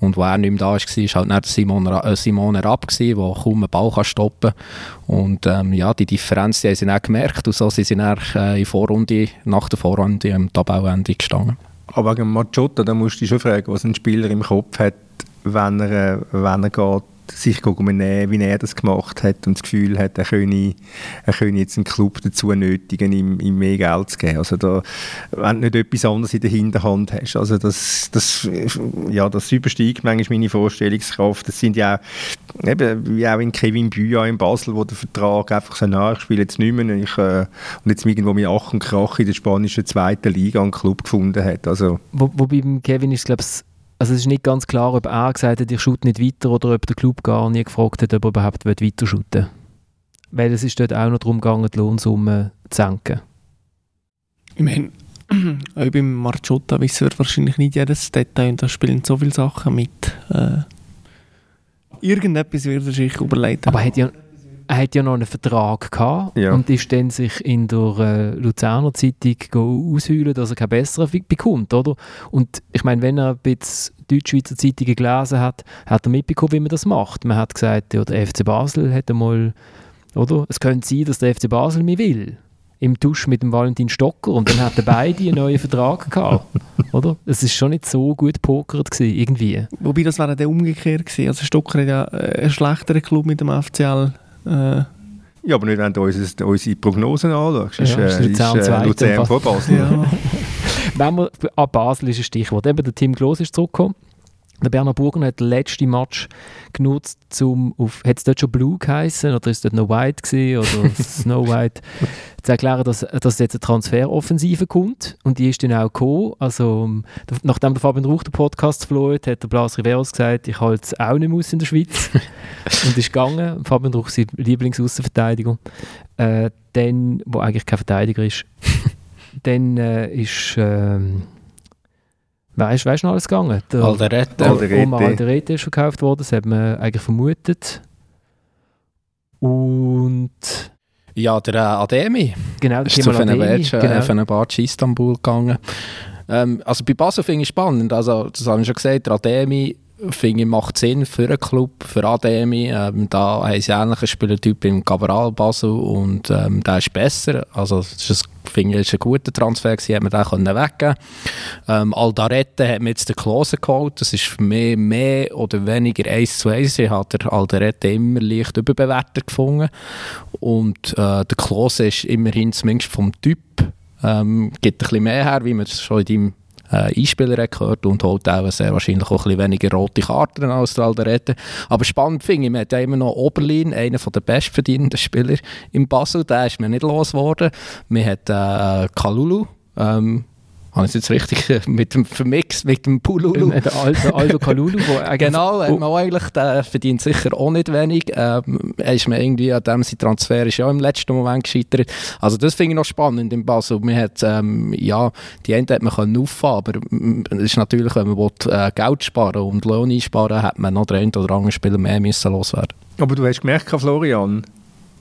und wo er nicht mehr da war, war halt Simon, äh, Simon Rapp, der kaum einen Ball kann stoppen und ähm, ja, die Differenz die haben sie dann gemerkt und so sind sie dann äh, in Vorrunde, nach der Vorrunde am Tabellenende gestanden. Aber wegen Machotta, da musst du dich schon fragen, was ein Spieler im Kopf hat, wenn er, wenn er geht sich nehmen, wie er das gemacht hat und das Gefühl hat, er könne, er könne jetzt einen Club dazu nötigen, ihm, ihm mehr Geld zu geben. Also da, wenn du nicht etwas anderes in der Hinterhand hast. Also das, das, ja, das übersteigt manchmal meine Vorstellungskraft. Das sind ja auch, eben, wie auch in Kevin Büya in Basel, wo der Vertrag einfach so nach, ich spiele jetzt nicht mehr ich, äh, und jetzt irgendwo mit Ach und Krach in der spanischen zweiten Liga einen Club gefunden hat. Also, wo, wo beim Kevin ist glaube ich also es ist nicht ganz klar, ob er gesagt hat, ich schaute nicht weiter oder ob der Club gar nie gefragt hat, ob er überhaupt weiter shooten Weil es ist dort auch noch darum gegangen, die Lohnsumme zu senken. Ich meine, auch beim Marciotta wissen wir wahrscheinlich nicht jedes Detail und da spielen so viele Sachen mit. Äh, irgendetwas wird er sich überlegen. Aber er hat ja, er hat ja noch einen Vertrag gehabt Ja. und ist dann sich in der äh, Luzerner Zeitung go ausheulen, dass er keinen besseren bekommt, oder? Und ich meine, wenn er ein bisschen Deutschschweizer Zeitungen gelesen hat, hat er mitbekommen, wie man das macht. Man hat gesagt, ja, der FC Basel hat einmal, oder? Es könnte sein, dass der FC Basel mich will. Im Tusch mit dem Valentin Stocker und dann hatten beide einen neuen Vertrag gehabt, oder? Es ist schon nicht so gut pokert gewesen, irgendwie. Wobei das wäre dann umgekehrt gewesen. Also Stocker hat ja äh, einen schlechteren Club mit dem FCL. Äh, Ja, aber nicht, wenn du unsere, unsere Prognosen anschaust. Ja, ist, ist äh, Luzern ist, äh. Luzern vor Basel. ja. Wenn wir, an Basel ist ein Stichwort. Eben der Tim Klos ist zurückgekommen. Der Berner Burger hat den letzten Match genutzt, um auf, hat es dort schon Blue geheißen oder ist dort noch White gewesen, oder Snow White, zu erklären, dass, dass jetzt eine Transferoffensive kommt und die ist dann auch gekommen. Also, ähm, nachdem der Fabian Rauch den Podcast verloren hat, hat der Blas Riveros gesagt, ich halte es auch nicht mehr aus in der Schweiz und ist gegangen. Fabian Rauch, sein Lieblingsaußenverteidiger, äh, dann, wo eigentlich kein Verteidiger ist, dann äh, ist ähm, Weißt du noch alles gegangen? Der Alderete. Alderete. Omar Alderete ist verkauft worden, das hat man eigentlich vermutet. Und Ja, der äh, Ademi genau, ist zu Kemal Ademi, Fenerbahce genau. äh, Fenerbahce Istanbul gegangen. Ähm, also bei Basel finde ich spannend. Also, das habe ich schon gesagt, der Ademi finde ich, macht Sinn für einen Club, für Ademi. Ähm, da haben sie ähnlichen Spielertyp im Cabral Basel und ähm, der ist besser. Also das ist finde ich, ist ein guter Transfer gewesen, hat man den können weggeben ähm, Aldarete hat mir jetzt den Klose geholt. Das ist für mich mehr oder weniger 1 zu 1. Ich habe den Aldarete immer leicht überbewertet gefunden. Und äh, der Klose ist immerhin zumindest vom Typ, ähm, gibt ein bisschen mehr her, wie man es schon in deinem äh, gehört und holt auch sehr wahrscheinlich auch ein bisschen weniger rote Karten als der Alderete. Aber spannend finde ich, man hat ja immer noch Oberlin, einer der bestverdienenden Spieler in Basel, der ist mir nicht losgeworden. Man hat äh, Kalulu, ähm, habe ich es jetzt richtig mit dem vermixt mit dem Pululu? Äh, Der Aldo, Aldo Kalulu, Genau, hat man eigentlich, der verdient sicher auch nicht wenig. Ähm, er ist mir irgendwie an dem sein Transfer ist ja im letzten Moment gescheitert. Also das finde ich noch spannend in Basel. Man hat, ähm, ja, die einen hat man können auffahren, aber mm, es ist natürlich, wenn man will, äh, Geld sparen und Lohn einsparen, hat man noch den einen oder anderen Spieler mehr müssen loswerden. Aber du hast gemerkt, Florian,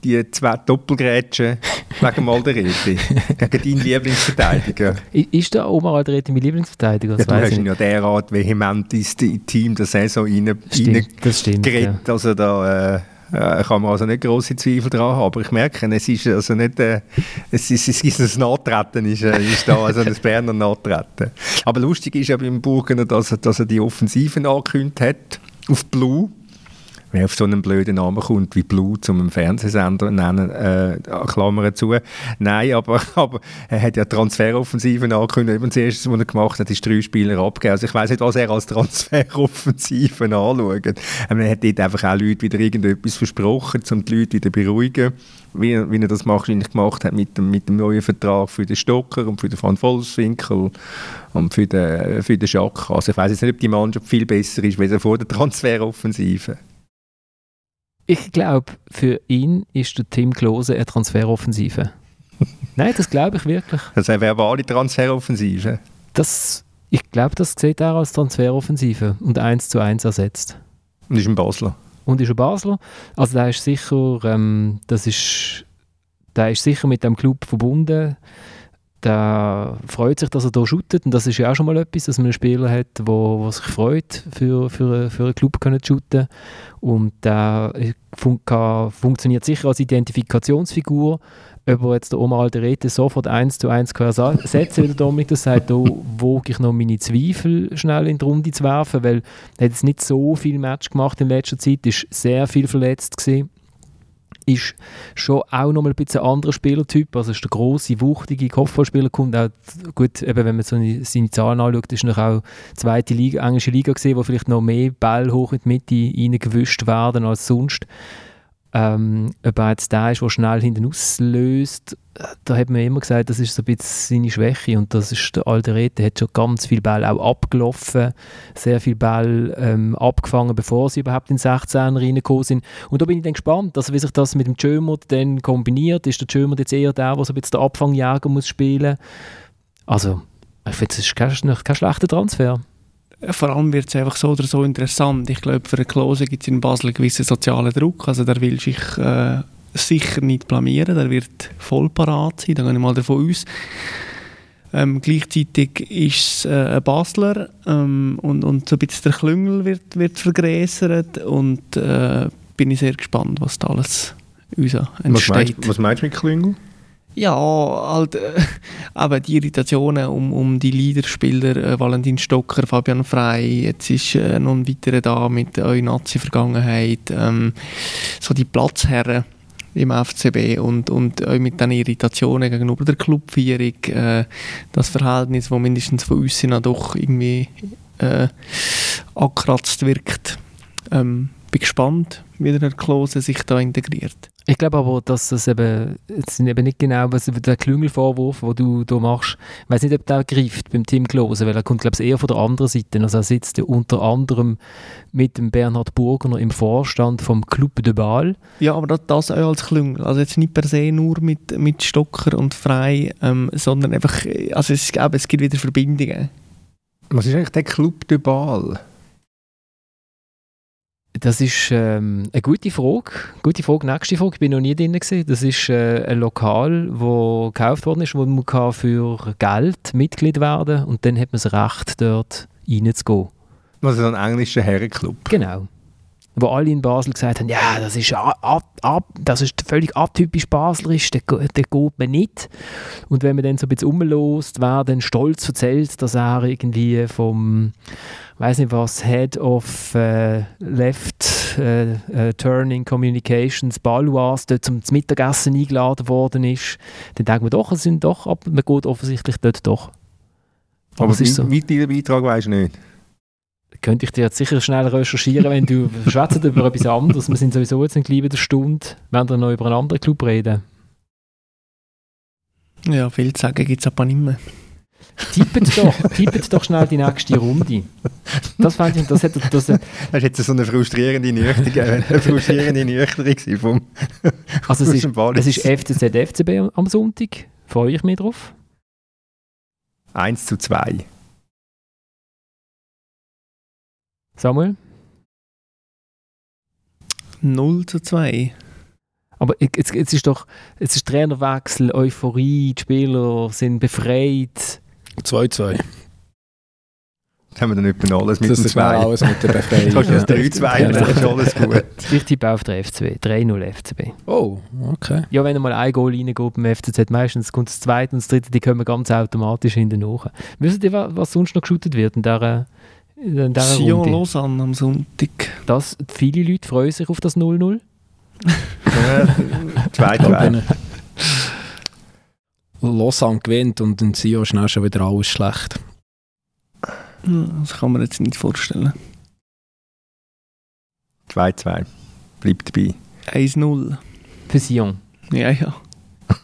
die zwei Doppelgrätschen wegen Alderete gegen deinen Lieblingsverteidiger. Ist der Omar Alderete mein Lieblingsverteidiger? Ja, du hast ihn ja derart vehement ins Team der Saison rein, Stimmt, das stimmt. Ja. reingeredet. Also da äh, äh, kann man also nicht grosse Zweifel dran haben. Aber ich merke, es ist also nicht, äh, es ist, es ist ein Nachtreten ist, äh, ist da, also ein Berner Nachtreten. Aber lustig ist ja beim Burgener, dass er, dass er die Offensiven angekündigt hat auf Blue. Wer auf so einen blöden Namen kommt wie Blue zum Fernsehsender nennen, äh, Klammern zu. Nein, aber, aber er hat ja Transferoffensiven angekündigt. Eben das erste, was er gemacht hat, ist drei Spieler abgegeben. Also ich weiß nicht, was er als Transferoffensiven anschaut. Er hat dort einfach auch Leute wieder irgendetwas versprochen, um die Leute wieder beruhigen. Wie, er- wie er das wahrscheinlich gemacht hat mit dem, mit dem neuen Vertrag für den Stocker und für den Van Volkswinkel und für den, für den Schack. Also ich weiß jetzt nicht, ob die Mannschaft viel besser ist, als vor der Transferoffensive. Ich glaube, für ihn ist der Tim Klose eine Transferoffensive. Nein, das glaube ich wirklich. Also eine verbale Transferoffensive. Das, ich glaube, das sieht er als Transferoffensive und eins zu eins ersetzt. Und ist ein Basler. Und ist ein Basler. Also der ist sicher, ähm, das ist, der ist sicher mit dem Club verbunden. Der freut sich, dass er hier shootet. Und das ist ja auch schon mal etwas, dass man einen Spieler hat, der wo, wo sich freut, für, für, für einen Club zu shooten. Und der fun kann, funktioniert sicher als Identifikationsfigur. Ob er jetzt der Omar Alderete sofort eins zu eins kann ersetzen, wie Dominik das sagt, da wage ich noch meine Zweifel schnell in die Runde zu werfen, weil er hat jetzt nicht so viel Match gemacht in letzter Zeit, ist sehr viel verletzt gewesen. Ist schon auch nochmal ein bisschen ein anderer Spielertyp, also ist der grosse, wuchtige Kopfballspieler, kommt auch, gut, eben wenn man so seine, Zahlen anschaut, ist noch auch zweite Liga, englische Liga gesehen, wo vielleicht noch mehr Ball hoch in die Mitte reingewischt werden als sonst. Ähm, ob er jetzt der ist, der schnell hinten auslöst, da hat man immer gesagt, das ist so ein bisschen seine Schwäche und das ist der Alderete, hat schon ganz viel Ball auch abgelaufen, sehr viel Ball ähm, abgefangen, bevor sie überhaupt in 16 reingekommen sind. Und da bin ich dann gespannt, also wie sich das mit dem Jömert dann kombiniert. Ist der Jömert jetzt eher der, der so ein bisschen den Abfangjäger muss spielen? Also, ich finde, es ist kein, kein schlechter Transfer vor allem wird es einfach so oder so interessant. Ich glaube, für eine Klose gibt es in Basel einen gewissen sozialen Druck. Also der will sich äh, sicher nicht blamieren, der wird voll parat sein, da gehe ich mal davon aus. Ähm, gleichzeitig ist es äh, ein Basler ähm, und, und so ein bisschen der Klüngel wird, wird vergrößert und äh, bin ich sehr gespannt, was da alles uns entsteht. Was meinst, was meinst du mit Klüngel? Ja, halt, äh, eben die Irritationen um, um die Leaderspieler, äh, Valentin Stocker, Fabian Frey, jetzt ist äh, noch ein weiterer da mit eurer Nazi-Vergangenheit, ähm, so die Platzherren im FCB und, und auch mit den Irritationen gegenüber der Clubführung, äh, das Verhältnis, das mindestens von uns doch irgendwie äh, angekratzt wirkt. Ähm, bin gespannt, wie der Klose sich da integriert. Ich glaube aber, dass das eben, es sind eben nicht genau was der Klüngelvorwurf, den du da machst. Ich weiß nicht, ob der greift beim Tim Klose, weil er kommt, glaube ich, eher von der anderen Seite. Also er sitzt ja unter anderem mit dem Bernhard Burgner im Vorstand vom Club de Ball. Ja, aber das, das auch als Klüngel. Also jetzt nicht per se nur mit, mit Stocker und Frei, ähm, sondern einfach, also es, eben, es gibt wieder Verbindungen. Was ist eigentlich der Club de Ball? Das ist ähm, eine gute Frage. Gute Frage. Nächste Frage. Ich bin noch nie drin gewesen. Das ist äh, ein Lokal, wo gekauft worden ist, wo man kann für Geld Mitglied werden und dann hat man das Recht, dort reinzugehen. Also ein englischer Herrenclub. Genau wo alle in Basel gesagt haben, ja, das ist, ab, ab, das ist völlig atypisch baslerisch, der, der geht man nicht. Und wenn man dann so ein bisschen umlost, wer dann stolz erzählt, dass er irgendwie vom, weiß nicht was, Head of äh, Left äh, äh, Turning Communications Balois dort zum, Mittagessen eingeladen worden ist, dann denkt man doch, es sind doch, aber man geht offensichtlich dort doch. Aber, aber wie, so. wie dein Beitrag du nicht? Könnte ich dir jetzt sicher schnell recherchieren, wenn du schwätzt über etwas anderes. Wir sind sowieso jetzt gleich der Stunde, wenn wir noch über einen anderen Club reden. Ja, viel zu sagen gibt es aber nicht mehr. Tippet doch, tippet doch schnell die nächste Runde. Das fand ich, das hätte... Das, das ist jetzt so eine frustrierende Nüchterung, eine frustrierende Nüchterung vom Also es ist, es ist FCZ FCB am Sonntag, freue ich mich drauf. 1 zu 2. Samuel? 0 zu 2. Aber jetzt, jetzt ist doch jetzt ist Trainerwechsel, Euphorie, die Spieler sind befreit. 2-2. Das haben wir dann nicht alles mit das dem 2. alles mit der Befreiung. das ist 3-2, dann ist alles gut. Ich tippe auf der FCB, 3-0 FCB. Oh, okay. Ja, wenn mal ein Goal reingeht beim FCZ, meistens kommt das zweite und das dritte, die kommen ganz automatisch hinten nach. Wisst ihr, was sonst noch geschootet wird in dieser Sion. Lausanne am Sonntag. Das, viele Leute freuen sich auf das 0-0. Zweite Lausanne gewinnt und in Sion schnell schon wieder alles schlecht. Das kann man jetzt nicht vorstellen. 2-2. Bleibt dabei. 1-0. Für Sion. Ja, ja.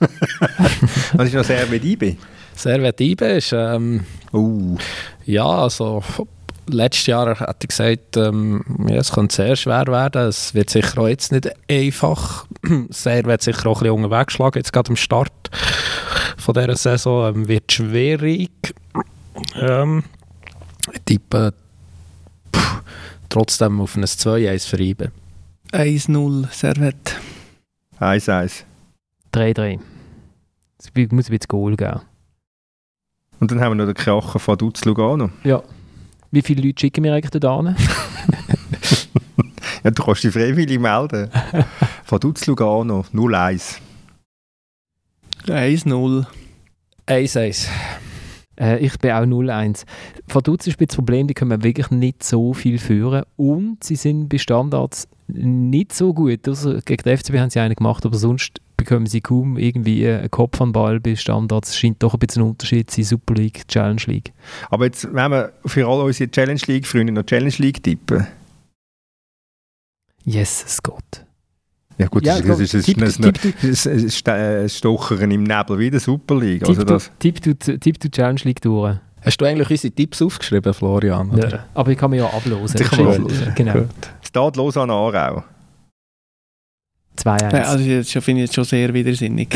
Was ist noch Servet IB? Servet IB ist... Ähm, uh. Ja, also letztes Jahr hat er gesagt, ähm, ja, es könnte sehr schwer werden. Es wird sicher auch jetzt nicht einfach. Sehr wird sicher auch ein bisschen unterwegs schlagen, jetzt gerade am Start von dieser Saison. Ähm, wird schwierig. Ähm, ich tippe pff, trotzdem auf ein 2-1 für Ibe. 1-0 Servet. 1-1. 3-3. Es muss ein bisschen Goal geben. Und dann haben wir noch den Kracher von Dutz Lugano. Ja. Wie viele Leute schicken wir eigentlich da hin? ja, du kannst dich freiwillig melden. Von Dutz Lugano 0-1. 1-0. 1-1. Äh, ich bin auch 0-1. Von Dutz ist das Problem, die können wirklich nicht so viel führen und sie sind bei Standards nicht so gut. Also gegen die FCB haben sie einen gemacht, aber sonst bekommen sie kaum irgendwie einen Kopf an Ball bei Standards. Es scheint doch ein bisschen ein Unterschied zu Super League, Challenge League. Aber jetzt, wenn wir für alle unsere Challenge League-Freunde noch Challenge League tippen. Yes, es geht. Ja gut, Ja, das, ist, das, ist, Tipp- das, ist, Tipp- das, ist, das ein Stochern im Nebel wie der Super League. Also Tipp, das, du, tipp, du, tipp du Challenge League durch. Hast du eigentlich unsere Tipps aufgeschrieben, Florian? oder? Ja. Aber ich kann mich ja ablosen. Die kann ablosen. Genau. Gut. Steht los an Aarau. 2-1. Ja, also jetzt schon- finde ich jetzt schon sehr widersinnig.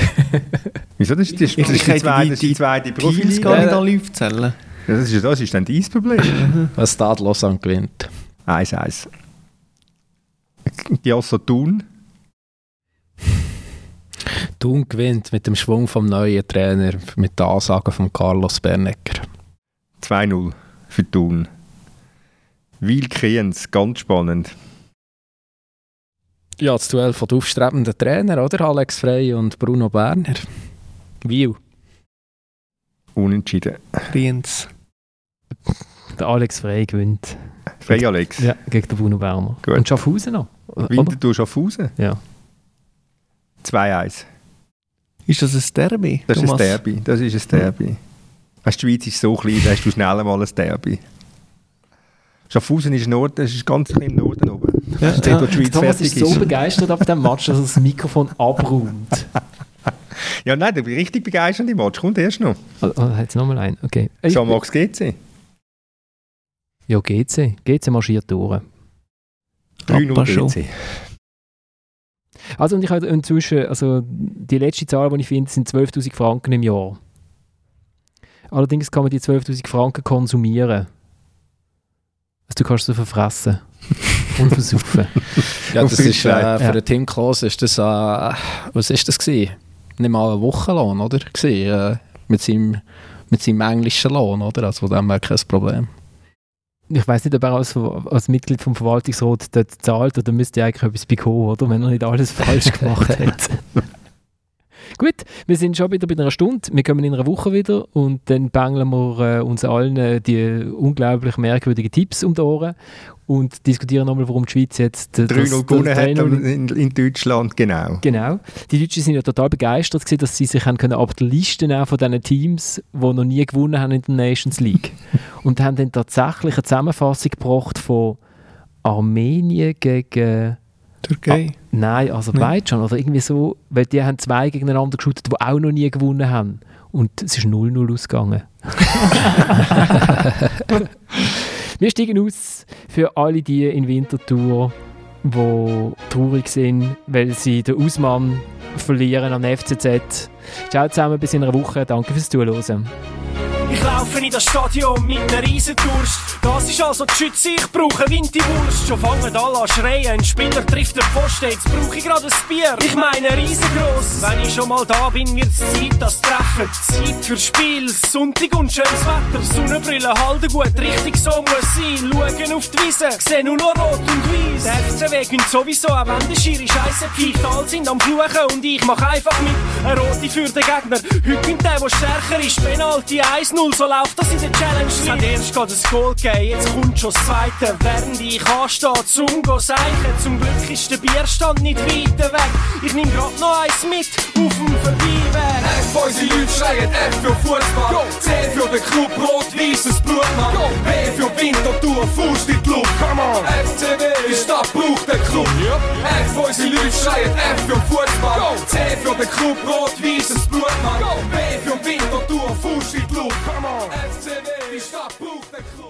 Wieso? Das ist, das ist, das ist die, zweite, das ist die zweite Profiliga. gar nicht Ja. alle aufzählen. Ja, das, ist, das ist dann dein Problem. Was Stad Lausanne gewinnt. 1-1. Giasso Thun. Thun gewinnt mit dem Schwung vom neuen Trainer, mit der Ansage von Carlos Bernecker. 2-0 für Thun. Wil Kriens, ganz spannend. Ja, das Duell von den aufstrebenden Trainer, oder? Alex Frey und Bruno Berner. Wiel. Unentschieden. Kriens. Der Alex Frey gewinnt. Frey Alex. Ja, gegen den Bruno Berner. Gut. Und Schaffhausen noch. Oder? Winterthur Schaffhausen. Ja. 2-1. Ist das ein Derby? Das ist ein Thomas? Derby. Das ist ein Derby. Weißt, die Schweiz ist so klein, da hast du schnell mal ein Derby. Schaffhausen ist, Nord, das ist ganz im Norden oben. Ist dort, wo die Schweiz Thomas ist so ist. begeistert ab dem Match, dass er das Mikrofon abräumt. Ja, nein, der richtig begeisternde Match kommt erst noch. Oh, oh, jetzt nochmal ein. Okay. Jean Max GC. Ja, GC. GC marschiert durch. 3-0 Papa schon. GC. Also, und ich habe inzwischen, also die letzte Zahl, die ich finde, sind 12.000 Franken im Jahr. Allerdings kann man die 12.000 Franken konsumieren. Also, du kannst sie verfressen und versaufen. Ja, das ist, äh, für ja. den Tim Klose ist das, äh, was ist das gewesen? Nicht mal ein Wochenlohn, oder? Gewesen, äh, mit, seinem, mit seinem englischen Lohn, oder? Also von dem her kein Problem. Ich weiß nicht, ob er als, als Mitglied vom Verwaltungsrat dort zahlt oder müsste er eigentlich etwas bekommen, oder? Wenn er nicht alles falsch gemacht hat. Gut, wir sind schon wieder bei einer Stunde. Wir kommen in einer Woche wieder und dann bangeln wir äh, uns allen äh, die unglaublich merkwürdigen Tipps um die Ohren und diskutieren nochmal, warum die Schweiz jetzt äh, das- 3-0 das gewonnen hat 3-0 in, in Deutschland, genau. Genau. Die Deutschen sind ja total begeistert, gewesen, dass sie sich haben können ab der Liste nehmen von diesen Teams, die noch nie gewonnen haben in der Nations League. und haben dann tatsächlich eine Zusammenfassung gebracht von Armenien gegen Türkei. Nein, Aserbaidschan oder irgendwie so, weil die haben zwei gegeneinander geschaut, die auch noch nie gewonnen haben. Und es ist 0-0 ausgegangen. Wir steigen aus für alle die in Winterthur, die traurig sind, weil sie den Ausmann verlieren an FCZ. Ciao zusammen, bis in einer Woche. Danke fürs Zuhören. Ich laufe in das Stadion mit einer Riesendurst. Das ist also die Schütze, ich brauche Winterwurst. Schon fangen alle an schreien, ein Spieler trifft den Pfosten, jetzt brauche ich gerade ein Bier. Ich meine riesengroß. Wenn ich schon mal da bin, wird's Zeit, das Treffen. Zeit für Spiel, Sonntag und schönes Wetter. Sonnenbrille halten gut, richtig so muss sein. Schauen auf die Wiese, sehen nur noch rot und weiß. Der FCW gönnt sowieso, auch wenn die Schiri Scheisse pfeift. Alle sind am Fluchen und ich mach einfach mit. Eine rote für den Gegner. Heute gönnt der, der stärker ist. Penalty 1-0, so läuft das in der Challenge. Es hat erst gerade ein Goal gegeben, jetzt kommt schon das zweite. Während ich anstehe, zum go seichen. Zum Glück ist der Bierstand nicht weiter weg. Ich nehm grad noch eins mit auf dem Vorbeiweg. F, unsere Leute schreien F für Fußball. C für den Club, rot-weißes Blutmann. W für Winterthur, Fuß in die Luft. Come on. FCW, die Stadt braucht den Club. F, unsere Leute schreien F für Fußball. C für den Club, rot-weißes Come on. STD, die Stadtbuch, Club.